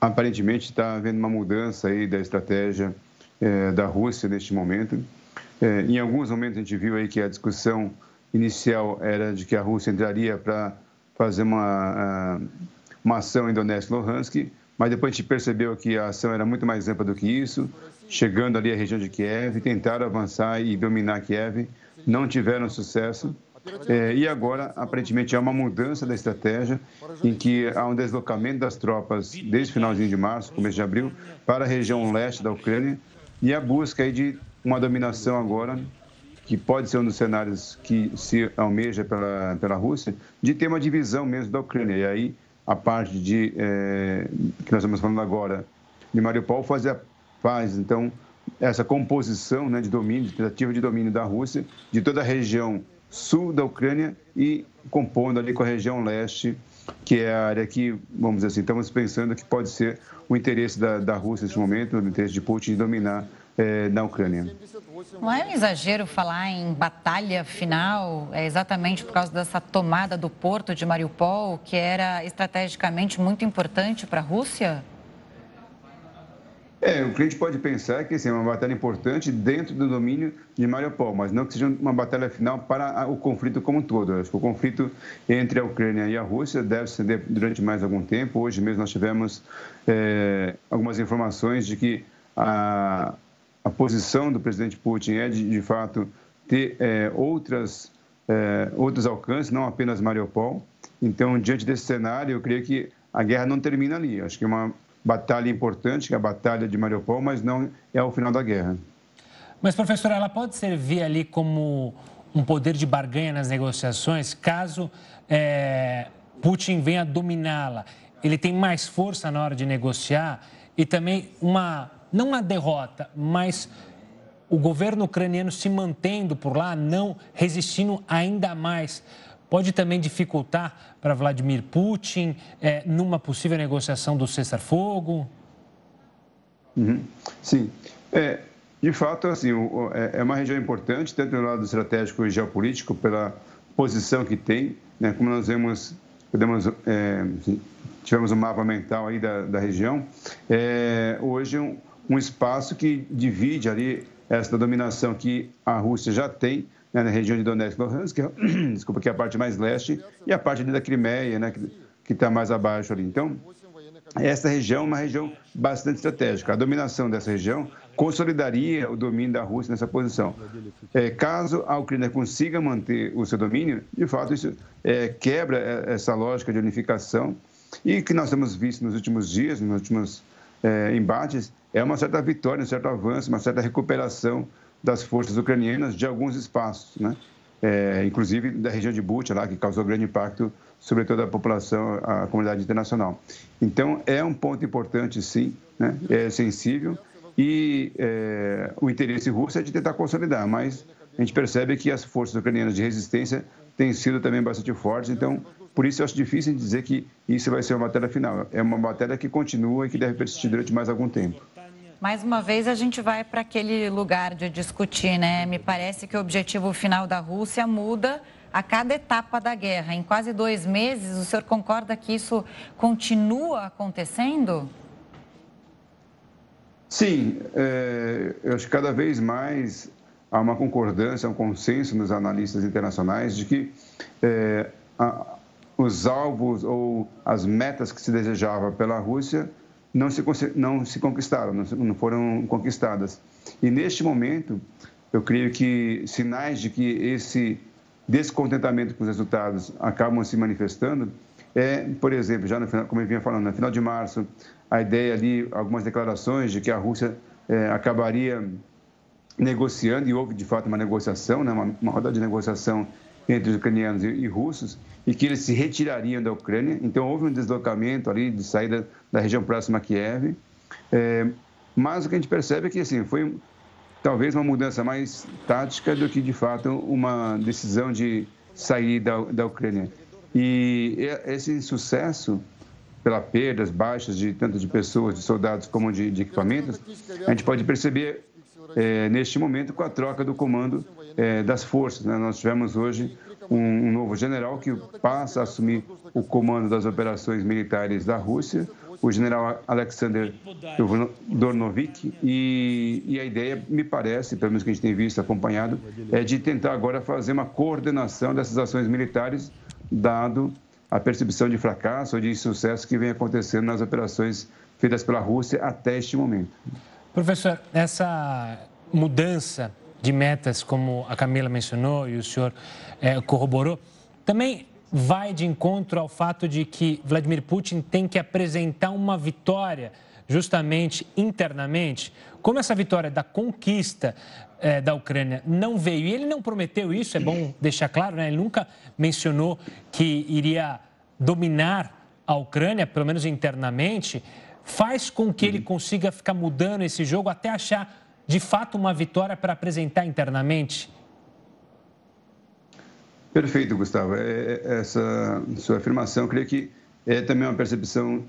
S9: aparentemente está havendo uma mudança aí da estratégia é, da Rússia neste momento. É, em alguns momentos a gente viu aí que a discussão inicial era de que a Rússia entraria para fazer uma, uma ação em Donetsk Luhansk, mas depois a gente percebeu que a ação era muito mais ampla do que isso, chegando ali à região de Kiev, tentaram avançar e dominar Kiev, não tiveram sucesso. É, e agora, aparentemente, há uma mudança da estratégia, em que há um deslocamento das tropas desde o finalzinho de março, começo de abril, para a região leste da Ucrânia, e a busca aí de uma dominação agora que pode ser um dos cenários que se almeja pela, pela Rússia, de ter uma divisão mesmo da Ucrânia. E aí, a parte de, é, que nós estamos falando agora, de Mariupol, fazer a paz. Então, essa composição né, de domínio, de tentativa de domínio da Rússia, de toda a região sul da Ucrânia e compondo ali com a região leste, que é a área que, vamos dizer assim, estamos pensando que pode ser o interesse da, da Rússia nesse momento, o interesse de Putin de dominar é, na Ucrânia.
S1: Não é um exagero falar em batalha final, é exatamente por causa dessa tomada do porto de Mariupol, que era estrategicamente muito importante para a Rússia?
S9: É, o cliente pode pensar que assim, é uma batalha importante dentro do domínio de Mariupol, mas não que seja uma batalha final para o conflito como um todo. acho que o conflito entre a Ucrânia e a Rússia deve se durante mais algum tempo. Hoje mesmo nós tivemos é, algumas informações de que a, a posição do presidente Putin é de, de fato ter é, outras, é, outros alcances, não apenas Mariupol. Então, diante desse cenário, eu creio que a guerra não termina ali. Acho que é uma batalha importante, que é a batalha de Mariupol, mas não é o final da guerra.
S2: Mas, professora, ela pode servir ali como um poder de barganha nas negociações, caso é, Putin venha dominá-la. Ele tem mais força na hora de negociar e também uma, não uma derrota, mas o governo ucraniano se mantendo por lá, não resistindo ainda mais pode também dificultar para Vladimir Putin é, numa possível negociação do cessar-fogo?
S9: Uhum. Sim. É, de fato, assim, é, é uma região importante, tanto no lado estratégico e geopolítico, pela posição que tem, né? como nós vemos, podemos, é, tivemos um mapa mental aí da, da região, é, hoje um, um espaço que divide ali essa dominação que a Rússia já tem né, na região de Donetsk e Luhansk, que, é, desculpa, que é a parte mais leste, e a parte da Crimeia, né, que está mais abaixo ali. Então, essa região é uma região bastante estratégica. A dominação dessa região consolidaria o domínio da Rússia nessa posição. É, caso a Ucrânia consiga manter o seu domínio, de fato, isso é, quebra essa lógica de unificação e que nós temos visto nos últimos dias, nos últimos é, embates, é uma certa vitória, um certo avanço, uma certa recuperação das forças ucranianas de alguns espaços, né? É, inclusive da região de Bucha, lá, que causou grande impacto sobre toda a população, a comunidade internacional. Então, é um ponto importante, sim, né? é sensível, e é, o interesse russo é de tentar consolidar, mas a gente percebe que as forças ucranianas de resistência têm sido também bastante fortes, então, por isso eu acho difícil dizer que isso vai ser uma batalha final. É uma batalha que continua e que deve persistir durante mais algum tempo.
S1: Mais uma vez, a gente vai para aquele lugar de discutir, né? Me parece que o objetivo final da Rússia muda a cada etapa da guerra. Em quase dois meses, o senhor concorda que isso continua acontecendo?
S9: Sim, é, eu acho que cada vez mais há uma concordância, um consenso nos analistas internacionais de que é, a, os alvos ou as metas que se desejava pela Rússia não se, não se conquistaram, não foram conquistadas. E neste momento, eu creio que sinais de que esse descontentamento com os resultados acabam se manifestando é, por exemplo, já no final, como eu vinha falando, no final de março, a ideia ali, algumas declarações de que a Rússia é, acabaria negociando, e houve de fato uma negociação, né, uma, uma rodada de negociação entre os ucranianos e, russos, e que eles se retirariam da Ucrânia. Então, houve um deslocamento ali de saída da região próxima a Kiev. É, mas o que a gente percebe é que assim, foi talvez uma mudança mais tática do que, de fato, uma decisão de sair da, da Ucrânia. E esse sucesso, pela perdas baixas de tanto de pessoas, de soldados, como de, de equipamentos, a gente pode perceber é, neste momento com a troca do comando é, das forças. Né? Nós tivemos hoje um, um, novo general que passa a assumir o comando das operações militares da Rússia, o general Alexander Dornovik, e, e, a ideia, me parece, pelo menos que a gente tem visto, acompanhado, é de tentar agora fazer uma coordenação dessas ações militares, dado a percepção de fracasso ou de insucesso que vem acontecendo nas operações feitas pela Rússia até este momento.
S2: Professor, essa mudança de metas, como a Camila mencionou e o senhor é, corroborou, também vai de encontro ao fato de que Vladimir Putin tem que apresentar uma vitória justamente internamente. Como essa vitória da conquista é, da Ucrânia não veio, e ele não prometeu isso, é bom deixar claro, né? ele nunca mencionou que iria dominar a Ucrânia, pelo menos internamente, faz com que ele consiga ficar mudando esse jogo até achar de fato uma vitória para apresentar internamente?
S9: Perfeito, Gustavo. É, é, essa sua afirmação, creio que é também uma percepção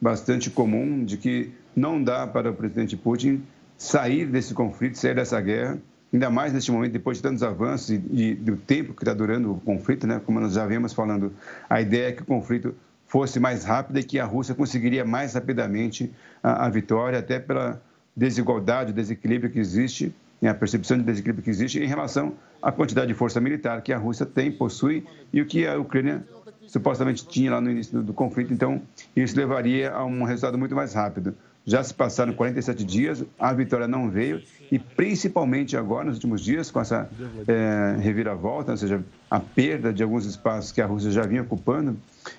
S9: bastante comum de que não dá para o presidente Putin sair desse conflito, sair dessa guerra, ainda mais neste momento, depois de tantos avanços e, e do tempo que está durando o conflito, né? como nós já vimos falando, a ideia é que o conflito fosse mais rápido e que a Rússia conseguiria mais rapidamente a, a vitória, até pela desigualdade, desequilíbrio que existe, né? a percepção de desequilíbrio que existe em relação à quantidade de força militar que a Rússia tem, possui, e o que a Ucrânia supostamente tinha lá no início do, do conflito. Então, isso levaria a um resultado muito mais rápido. Já se passaram 47 dias, a vitória não veio e principalmente agora, nos últimos dias, com essa é, reviravolta, ou seja, a perda de alguns espaços que a Rússia já vinha ocupando,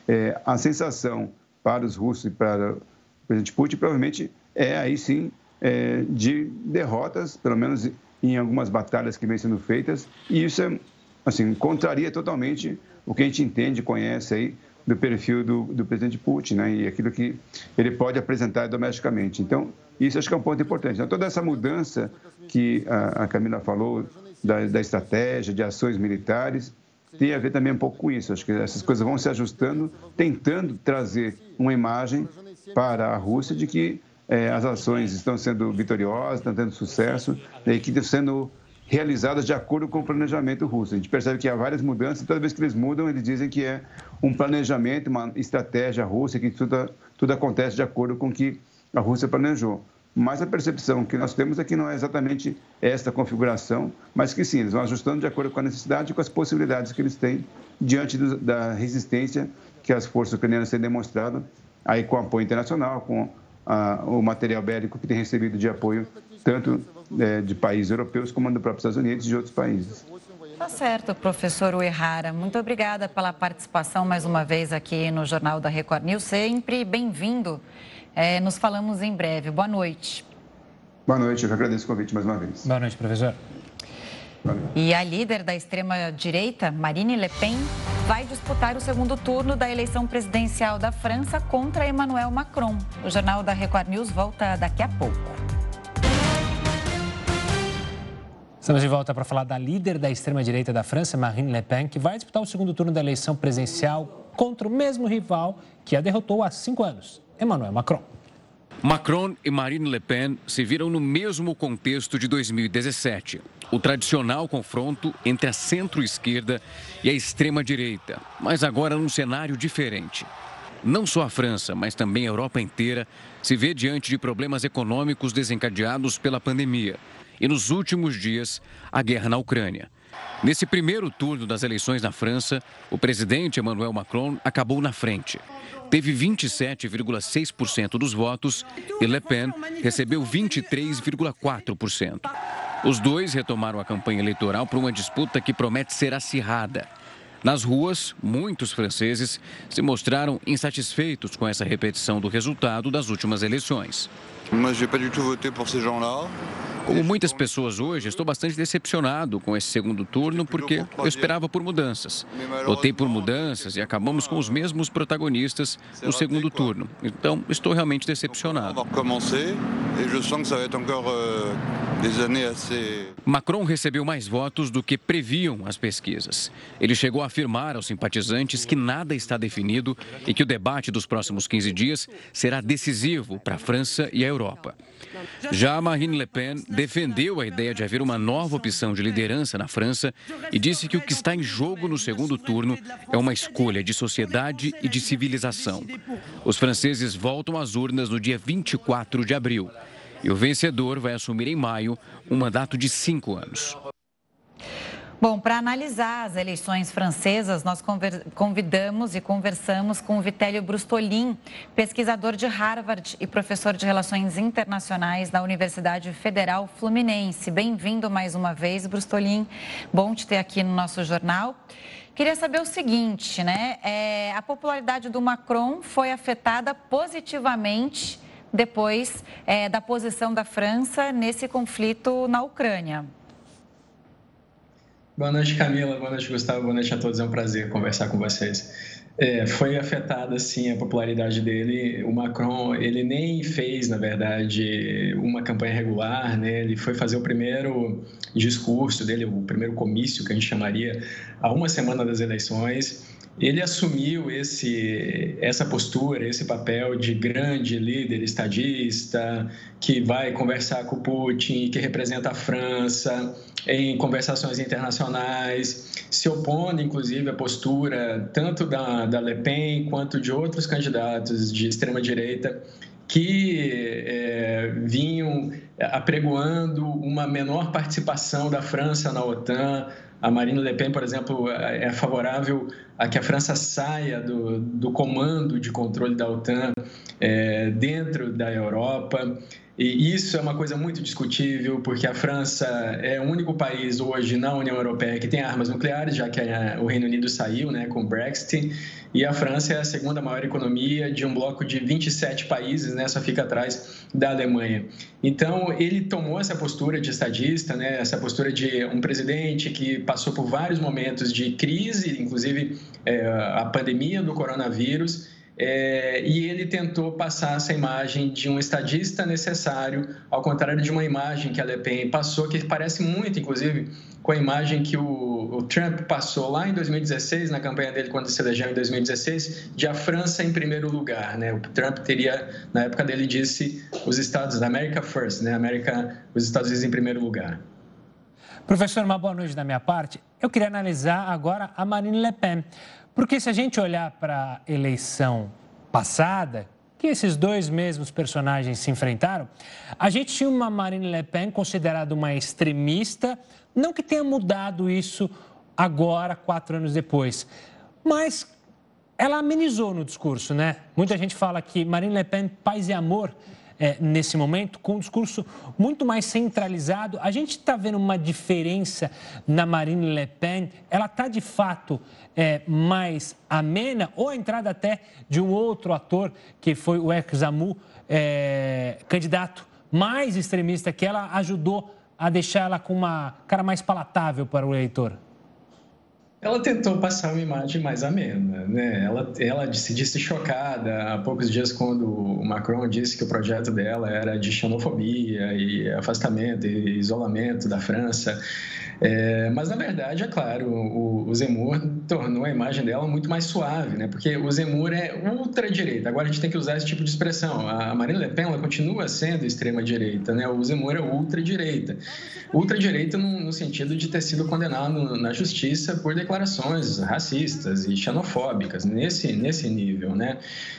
S9: é, a sensação para os russos e para o presidente Putin provavelmente é aí sim é, de derrotas, pelo menos em algumas batalhas que vêm sendo feitas, e isso é, assim, contraria totalmente o que a gente entende, conhece aí do perfil do, do presidente Putin né, e aquilo que ele pode apresentar domesticamente. Então, isso acho que é um ponto importante. Então, toda essa mudança que a, a Camila falou da, da, estratégia, de ações militares, tem a ver também um pouco com isso. Acho que essas coisas vão se ajustando, tentando trazer uma imagem para a Rússia de que é, as ações estão sendo vitoriosas, estão tendo sucesso e que estão sendo realizadas de acordo com o planejamento russo. A gente percebe que há várias mudanças, e toda vez que eles mudam, eles dizem que é um planejamento, uma estratégia russa, que tudo, tudo acontece de acordo com o que a Rússia planejou. Mas a percepção que nós temos é que não é exatamente esta configuração, mas que sim, eles vão ajustando de acordo com a necessidade e com as possibilidades que eles têm diante do, da resistência que as forças ucranianas têm demonstrado, aí com apoio internacional, com a, o material bélico que tem recebido de apoio tanto é, de países europeus como dos próprios Estados Unidos e de outros países.
S1: Tá certo, professor Uehara. Muito obrigada pela participação mais uma vez aqui no Jornal da Record News. Sempre bem-vindo. É, nos falamos em breve. Boa noite.
S9: Boa noite, eu agradeço o convite mais uma vez.
S2: Boa noite, professor.
S1: E a líder da extrema-direita, Marine Le Pen, vai disputar o segundo turno da eleição presidencial da França contra Emmanuel Macron. O Jornal da Record News volta daqui a pouco.
S2: Estamos de volta para falar da líder da extrema-direita da França, Marine Le Pen, que vai disputar o segundo turno da eleição presidencial contra o mesmo rival que a derrotou há cinco anos, Emmanuel Macron.
S8: Macron e Marine Le Pen se viram no mesmo contexto de 2017, o tradicional confronto entre a centro-esquerda e a extrema-direita, mas agora num cenário diferente. Não só a França, mas também a Europa inteira se vê diante de problemas econômicos desencadeados pela pandemia e, nos últimos dias, a guerra na Ucrânia. Nesse primeiro turno das eleições na França, o presidente Emmanuel Macron acabou na frente. Teve 27,6% dos votos e Le Pen recebeu 23,4%. Os dois retomaram a campanha eleitoral para uma disputa que promete ser acirrada. Nas ruas, muitos franceses se mostraram insatisfeitos com essa repetição do resultado das últimas eleições.
S10: Mas eu não voté por ces gens-là.
S8: Como muitas pessoas hoje, estou bastante decepcionado com esse segundo turno porque eu esperava por mudanças. Votei por mudanças e acabamos com os mesmos protagonistas no segundo turno. Então, estou realmente decepcionado. Macron recebeu mais votos do que previam as pesquisas. Ele chegou a afirmar aos simpatizantes que nada está definido e que o debate dos próximos 15 dias será decisivo para a França e a Europa. Já Marine Le Pen defendeu a ideia de haver uma nova opção de liderança na França e disse que o que está em jogo no segundo turno é uma escolha de sociedade e de civilização. Os franceses voltam às urnas no dia 24 de abril. E o vencedor vai assumir em maio um mandato de cinco anos.
S1: Bom, para analisar as eleições francesas, nós convidamos e conversamos com Vitélio Brustolin, pesquisador de Harvard e professor de Relações Internacionais da Universidade Federal Fluminense. Bem-vindo mais uma vez, Brustolin. Bom te ter aqui no nosso jornal. Queria saber o seguinte, né? É, a popularidade do Macron foi afetada positivamente depois é, da posição da França nesse conflito na Ucrânia.
S11: Boa noite, Camila. Boa noite, Gustavo. Boa noite a todos. É um prazer conversar com vocês. É, foi afetada sim a popularidade dele. O Macron ele nem fez, na verdade, uma campanha regular, né? Ele foi fazer o primeiro discurso dele, o primeiro comício que a gente chamaria, a uma semana das eleições ele assumiu esse, essa postura, esse papel de grande líder estadista, que vai conversar com Putin, que representa a França em conversações internacionais, se opondo, inclusive, à postura tanto da, da Le Pen quanto de outros candidatos de extrema-direita que é, vinham apregoando uma menor participação da França na OTAN, a Marine Le Pen, por exemplo, é favorável a que a França saia do, do comando de controle da OTAN é, dentro da Europa. E isso é uma coisa muito discutível, porque a França é o único país hoje na União Europeia que tem armas nucleares, já que o Reino Unido saiu né, com o Brexit, e a França é a segunda maior economia de um bloco de 27 países, né, só fica atrás da Alemanha. Então, ele tomou essa postura de estadista, né, essa postura de um presidente que passou por vários momentos de crise, inclusive é, a pandemia do coronavírus, é, e ele tentou passar essa imagem de um estadista necessário, ao contrário de uma imagem que a Le Pen passou, que parece muito, inclusive, com a imagem que o, o Trump passou lá em 2016, na campanha dele, quando se elegeu em 2016, de a França em primeiro lugar. Né? O Trump teria, na época dele, disse os Estados, da America First, né? América, os Estados Unidos em primeiro lugar.
S2: Professor, uma boa noite da minha parte. Eu queria analisar agora a Marine Le Pen. Porque se a gente olhar para a eleição passada, que esses dois mesmos personagens se enfrentaram, a gente tinha uma Marine Le Pen considerada uma extremista, não que tenha mudado isso agora, quatro anos depois, mas ela amenizou no discurso, né? Muita gente fala que Marine Le Pen, paz e amor, é, nesse momento, com um discurso muito mais centralizado. A gente está vendo uma diferença na Marine Le Pen. Ela está, de fato, é, mais amena, ou a entrada até de um outro ator, que foi o Examu, é, candidato mais extremista, que ela ajudou a deixar ela com uma cara mais palatável para o eleitor?
S11: Ela tentou passar uma imagem mais amena, né? Ela, ela se disse chocada há poucos dias quando o Macron disse que o projeto dela era de xenofobia e afastamento e isolamento da França. É, mas, na verdade, é claro, o, o, Zemmour tornou a imagem dela muito mais suave, né? porque o Zemmour é ultra-direita. Agora a gente tem que usar esse tipo de expressão. A Marine Le Pen ela continua sendo extrema-direita, né? o Zemmour é ultra-direita. Ultra-direita no, no, sentido de ter sido condenado na justiça por declarações racistas e xenofóbicas, nesse, nesse nível. Né?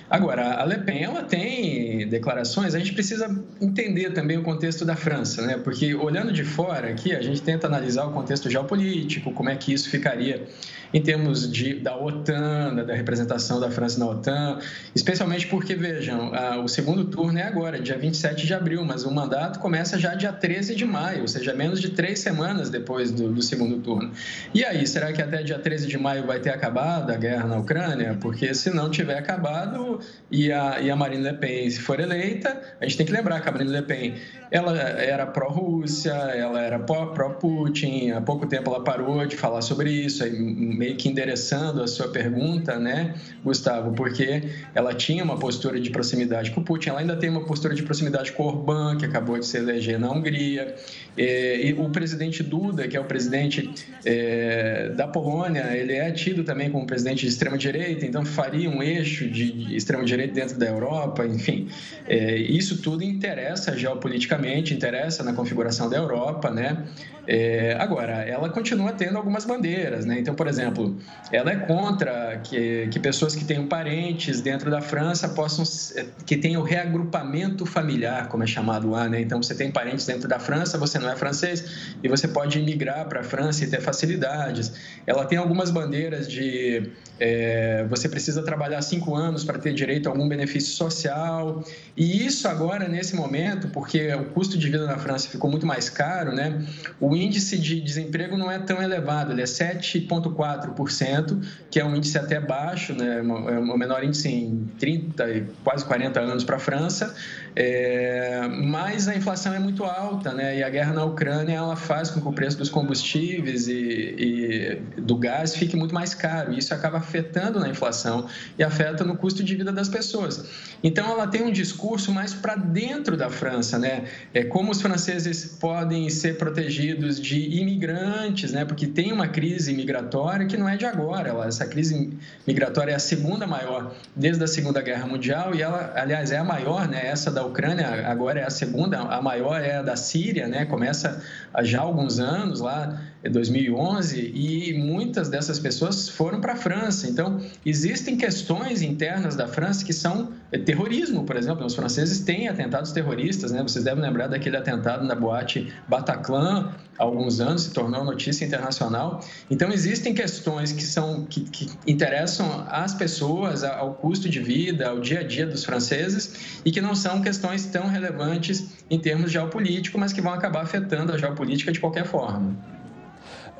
S11: Agora, a Le Pen ela tem declarações, a gente precisa entender também o contexto da França, né? porque olhando de fora aqui, a gente tenta analisar o contexto geopolítico, como é que isso ficaria em termos de, da OTAN, da representação da França na OTAN, especialmente porque, vejam, a, o segundo turno é agora, dia 27 de abril, mas o mandato começa já dia 13 de maio, ou seja, menos de três semanas depois do, do segundo turno. E aí, será que até dia 13 de maio vai ter acabado a guerra na Ucrânia? Porque se não tiver acabado e a, e a Marine Le Pen se for eleita, a gente tem que lembrar que a Marine Le Pen ela era pró-Rússia, ela era pró-Putin, há pouco tempo ela parou de falar sobre isso, aí meio que endereçando a sua pergunta, né, Gustavo, porque ela tinha uma postura de proximidade com o Putin, ela ainda tem uma postura de proximidade com Orbán, que acabou de se eleger na Hungria, e o presidente Duda, que é o presidente é, da Polônia, ele é tido também como presidente de extrema-direita, então faria um eixo de extrema-direita dentro da Europa, enfim, é, isso tudo interessa geopoliticamente, interessa na configuração da Europa, né, é, agora, ela continua tendo algumas bandeiras, né? Então, por exemplo, ela é contra que, que pessoas que tenham parentes dentro da França possam que tenham reagrupamento familiar, como é chamado lá, né? Então, você tem parentes dentro da França, você não é francês e você pode migrar para a França e ter facilidades. Ela tem algumas bandeiras de é, você precisa trabalhar cinco anos para ter direito a algum benefício social. E isso agora, nesse momento, porque o custo de vida na França ficou muito mais caro, né? o índice de desemprego não é tão elevado, ele é 7,4%, que é um índice até baixo, né? é o menor índice em 30, quase 40 anos para a França. É, mas a inflação é muito alta, né? E a guerra na Ucrânia ela faz com que o preço dos combustíveis e, e do gás fique muito mais caro. E isso acaba afetando na inflação e afeta no custo de vida das pessoas. Então, ela tem um discurso mais para dentro da França, né? É como os franceses podem ser protegidos de imigrantes, né? Porque tem uma crise migratória que não é de agora. Ela, essa crise migratória é a segunda maior desde a Segunda Guerra Mundial e ela, aliás, é a maior, né? Essa da Ucrânia agora é a segunda, a maior é a da Síria, né? Começa há já alguns anos lá 2011 e muitas dessas pessoas foram para a França. Então, existem questões internas da França que são é, terrorismo, por exemplo. Os franceses têm atentados terroristas, né? Vocês devem lembrar daquele atentado na boate Bataclan há alguns anos, se tornou notícia internacional. Então, existem questões que são que, que interessam às pessoas, ao custo de vida, ao dia a dia dos franceses e que não são questões tão relevantes em termos geopolítico, mas que vão acabar afetando a geopolítica de qualquer forma.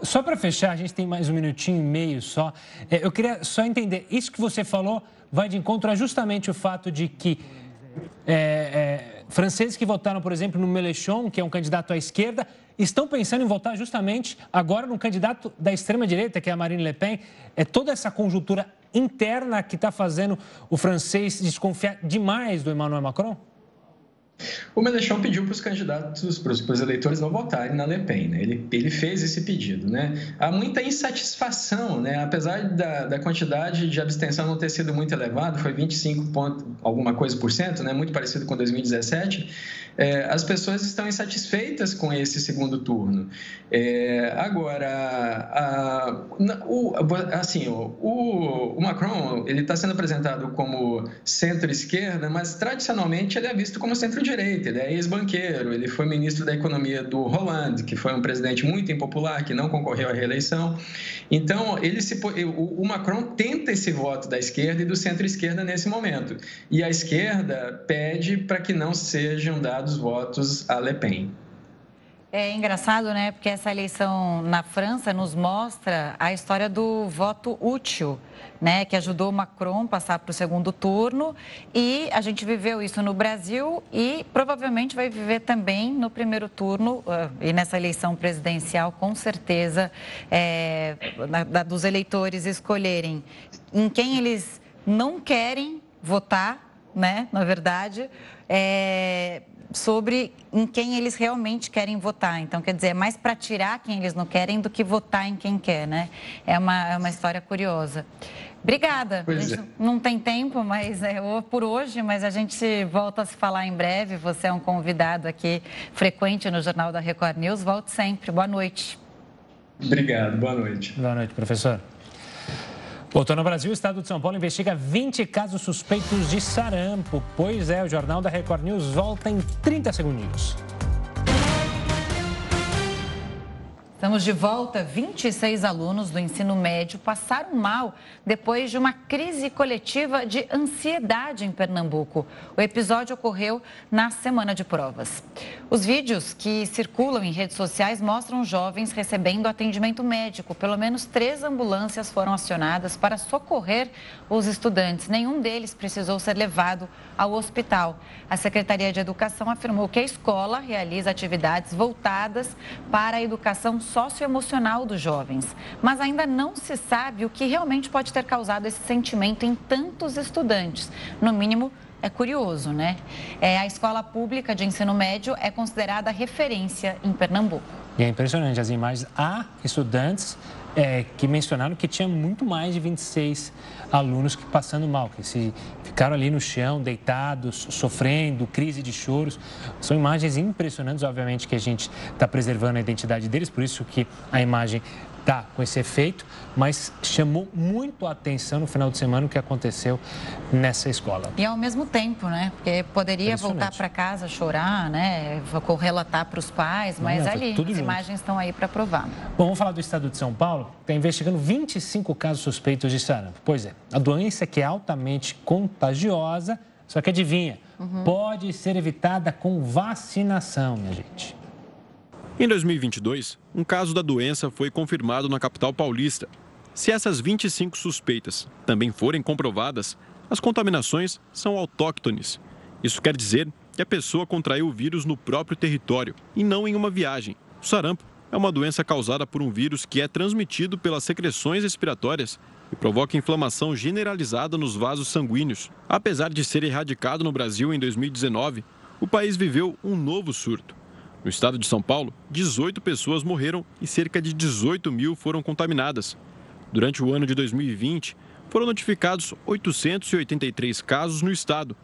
S2: Só para fechar, a gente tem mais um minutinho e meio só. É, eu queria só entender, isso que você falou vai de encontro a justamente o fato de que é, é, franceses que votaram, por exemplo, no Mélenchon, que é um candidato à esquerda, estão pensando em votar justamente agora no candidato da extrema-direita, que é a Marine Le Pen. É toda essa conjuntura interna que está fazendo o francês desconfiar demais do Emmanuel Macron?
S11: O Mélenchon pediu para os candidatos, para os, eleitores não votarem na Le Pen. Né? Ele, ele fez esse pedido. Né? Há muita insatisfação, né? apesar da, da quantidade de abstenção não ter sido muito elevada, foi 25 ponto, alguma coisa por cento, né? muito parecido com 2017 é, as pessoas estão insatisfeitas com esse segundo turno. É, agora, a, o, assim, o, o Macron ele está sendo apresentado como centro-esquerda, mas tradicionalmente ele é visto como centro-direita. Ele é ex-banqueiro, ele foi ministro da economia do Hollande, que foi um presidente muito impopular, que não concorreu à reeleição. Então, ele se, o, o Macron tenta esse voto da esquerda e do centro-esquerda nesse momento. E a esquerda pede para que não sejam dados dados votos a Le Pen.
S1: É engraçado, né? Porque essa eleição na França nos mostra a história do voto útil, né? Que ajudou Macron passar para o segundo turno. E a gente viveu isso no Brasil e provavelmente vai viver também no primeiro turno uh, e nessa eleição presidencial, com certeza, é, dos eleitores escolherem em quem eles não querem votar, né? Na verdade, é, sobre em quem eles realmente querem votar. Então, quer dizer, é mais para tirar quem eles não querem do que votar em quem quer, né? É uma, é uma história curiosa. Obrigada. Pois é. Não tem tempo, mas é por hoje, mas a gente volta a se falar em breve. Você é um convidado aqui frequente no Jornal da Record News. Volte sempre. Boa noite.
S11: Obrigado. Boa noite.
S2: Boa noite, professor. Voltando ao Brasil, o estado de São Paulo investiga 20 casos suspeitos de sarampo. Pois é, o Jornal da Record News volta em 30 segundinhos.
S1: Estamos de volta. 26 alunos do ensino médio passaram mal depois de uma crise coletiva de ansiedade em Pernambuco. O episódio ocorreu na semana de provas. Os vídeos que circulam em redes sociais mostram jovens recebendo atendimento médico. Pelo menos três ambulâncias foram acionadas para socorrer os estudantes. Nenhum deles precisou ser levado ao hospital. A Secretaria de Educação afirmou que a escola realiza atividades voltadas para a educação socioemocional dos jovens, mas ainda não se sabe o que realmente pode ter causado esse sentimento em tantos estudantes. No mínimo, é curioso, né? É, a escola pública de ensino médio é considerada referência em Pernambuco.
S2: E é impressionante as imagens. Há estudantes é, que mencionaram que tinha muito mais de 26 alunos que passando mal, que se ficaram ali no chão, deitados, sofrendo, crise de choros. São imagens impressionantes, obviamente, que a gente está preservando a identidade deles, por isso que a imagem está com esse efeito, mas chamou muito a atenção no final de semana o que aconteceu nessa escola.
S1: E ao mesmo tempo, né? Porque poderia voltar para casa chorar, né? Relatar para os pais, mas Não, ali as junto. imagens estão aí para provar.
S2: Bom, vamos falar do estado de São Paulo. Paulo está investigando 25 casos suspeitos de sarampo. Pois é, a doença que é altamente contagiosa, só que adivinha, uhum. pode ser evitada com vacinação, minha gente.
S12: Em 2022, um caso da doença foi confirmado na capital paulista. Se essas 25 suspeitas também forem comprovadas, as contaminações são autóctones. Isso quer dizer que a pessoa contraiu o vírus no próprio território e não em uma viagem. O sarampo é uma doença causada por um vírus que é transmitido pelas secreções respiratórias e provoca inflamação generalizada nos vasos sanguíneos. Apesar de ser erradicado no Brasil em 2019, o país viveu um novo surto. No estado de São Paulo, 18 pessoas morreram e cerca de 18 mil foram contaminadas. Durante o ano de 2020, foram notificados 883 casos no estado,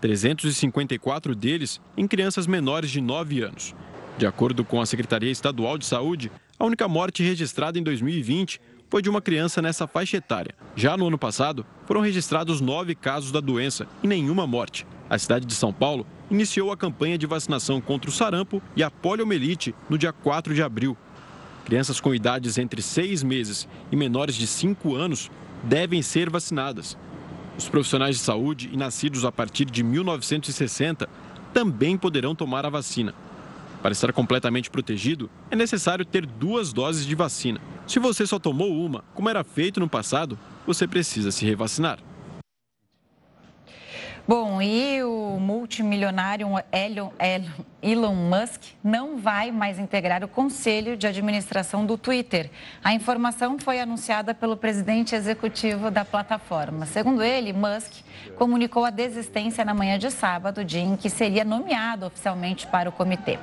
S12: 354 deles em crianças menores de 9 anos. De acordo com a Secretaria Estadual de Saúde, a única morte registrada em 2020 foi de uma criança nessa faixa etária. Já no ano passado, foram registrados nove casos da doença e nenhuma morte. A cidade de São Paulo iniciou a campanha de vacinação contra o sarampo e a poliomielite no dia 4 de abril. Crianças com idades entre seis meses e menores de 5 anos devem ser vacinadas. Os profissionais de saúde e nascidos a partir de 1960 também poderão tomar a vacina. Para estar completamente protegido, é necessário ter duas doses de vacina. Se você só tomou uma, como era feito no passado, você precisa se revacinar.
S1: Bom, e o multimilionário Elon Musk não vai mais integrar o conselho de administração do Twitter. A informação foi anunciada pelo presidente executivo da plataforma. Segundo ele, Musk comunicou a desistência na manhã de sábado, dia em que seria nomeado oficialmente para o comitê.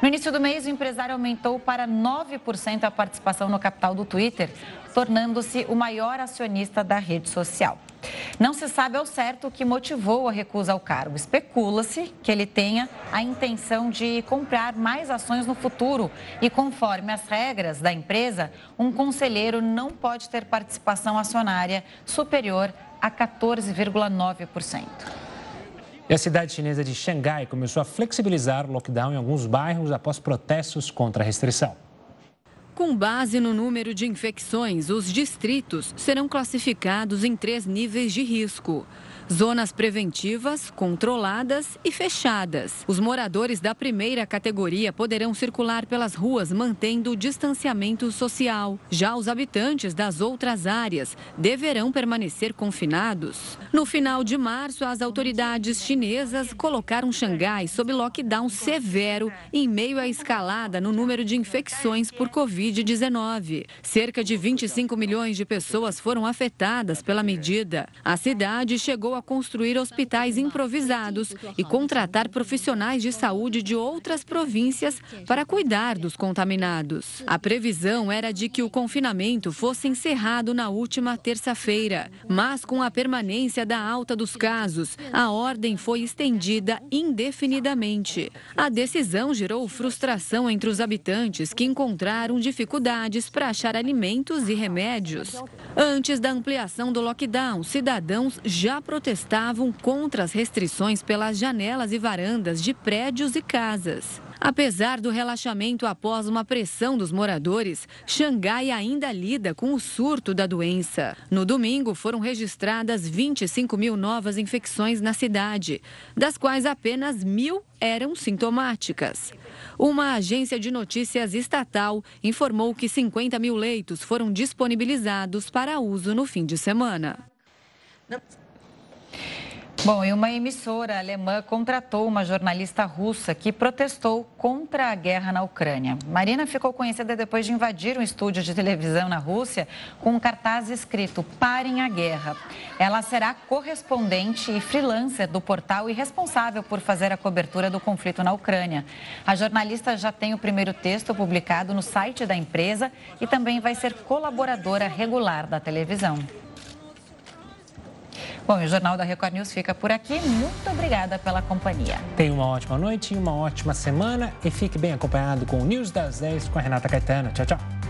S1: No início do mês, o empresário aumentou para 9% a participação no capital do Twitter, tornando-se o maior acionista da rede social. Não se sabe ao certo o que motivou a recusa ao cargo. Especula-se que ele tenha a intenção de comprar mais ações no futuro e, conforme as regras da empresa, um conselheiro não pode ter participação acionária superior a 14,9%.
S2: E a cidade chinesa de Xangai começou a flexibilizar o lockdown em alguns bairros após protestos contra a restrição.
S6: Com base no número de infecções, os distritos serão classificados em três níveis de risco. Zonas preventivas, controladas e fechadas. Os moradores da primeira categoria poderão circular pelas ruas mantendo o distanciamento social. Já os habitantes das outras áreas deverão permanecer confinados. No final de março, as autoridades chinesas colocaram Xangai sob lockdown severo em meio à escalada no número de infecções por Covid-19. Cerca de 25 milhões de pessoas foram afetadas pela medida. A cidade chegou a construir hospitais improvisados e contratar profissionais de saúde de outras províncias para cuidar dos contaminados. A previsão era de que o confinamento fosse encerrado na última terça-feira, mas com a permanência da alta dos casos, a ordem foi estendida indefinidamente. A decisão gerou frustração entre os habitantes que encontraram dificuldades para achar alimentos e remédios. Antes da ampliação do lockdown, cidadãos já protestaram protestavam contra as restrições pelas janelas e varandas de prédios e casas. Apesar do relaxamento após uma pressão dos moradores, Xangai ainda lida com o surto da doença. No domingo, foram registradas 25 mil novas infecções na cidade, das quais apenas mil eram sintomáticas. Uma agência de notícias estatal informou que 50 mil leitos foram disponibilizados para uso no fim de semana.
S1: Bom, e uma emissora alemã contratou uma jornalista russa que protestou contra a guerra na Ucrânia. Marina ficou conhecida depois de invadir um estúdio de televisão na Rússia com um cartaz escrito Parem a Guerra. Ela será correspondente e freelancer do portal e responsável por fazer a cobertura do conflito na Ucrânia. A jornalista já tem o primeiro texto publicado no site da empresa e também vai ser colaboradora regular da televisão. Bom, o Jornal da Record News fica por aqui. Muito obrigada pela companhia.
S2: Tenha uma ótima noite e uma ótima semana e fique bem acompanhado com o News das 10 com a Renata Caetano. Tchau, tchau.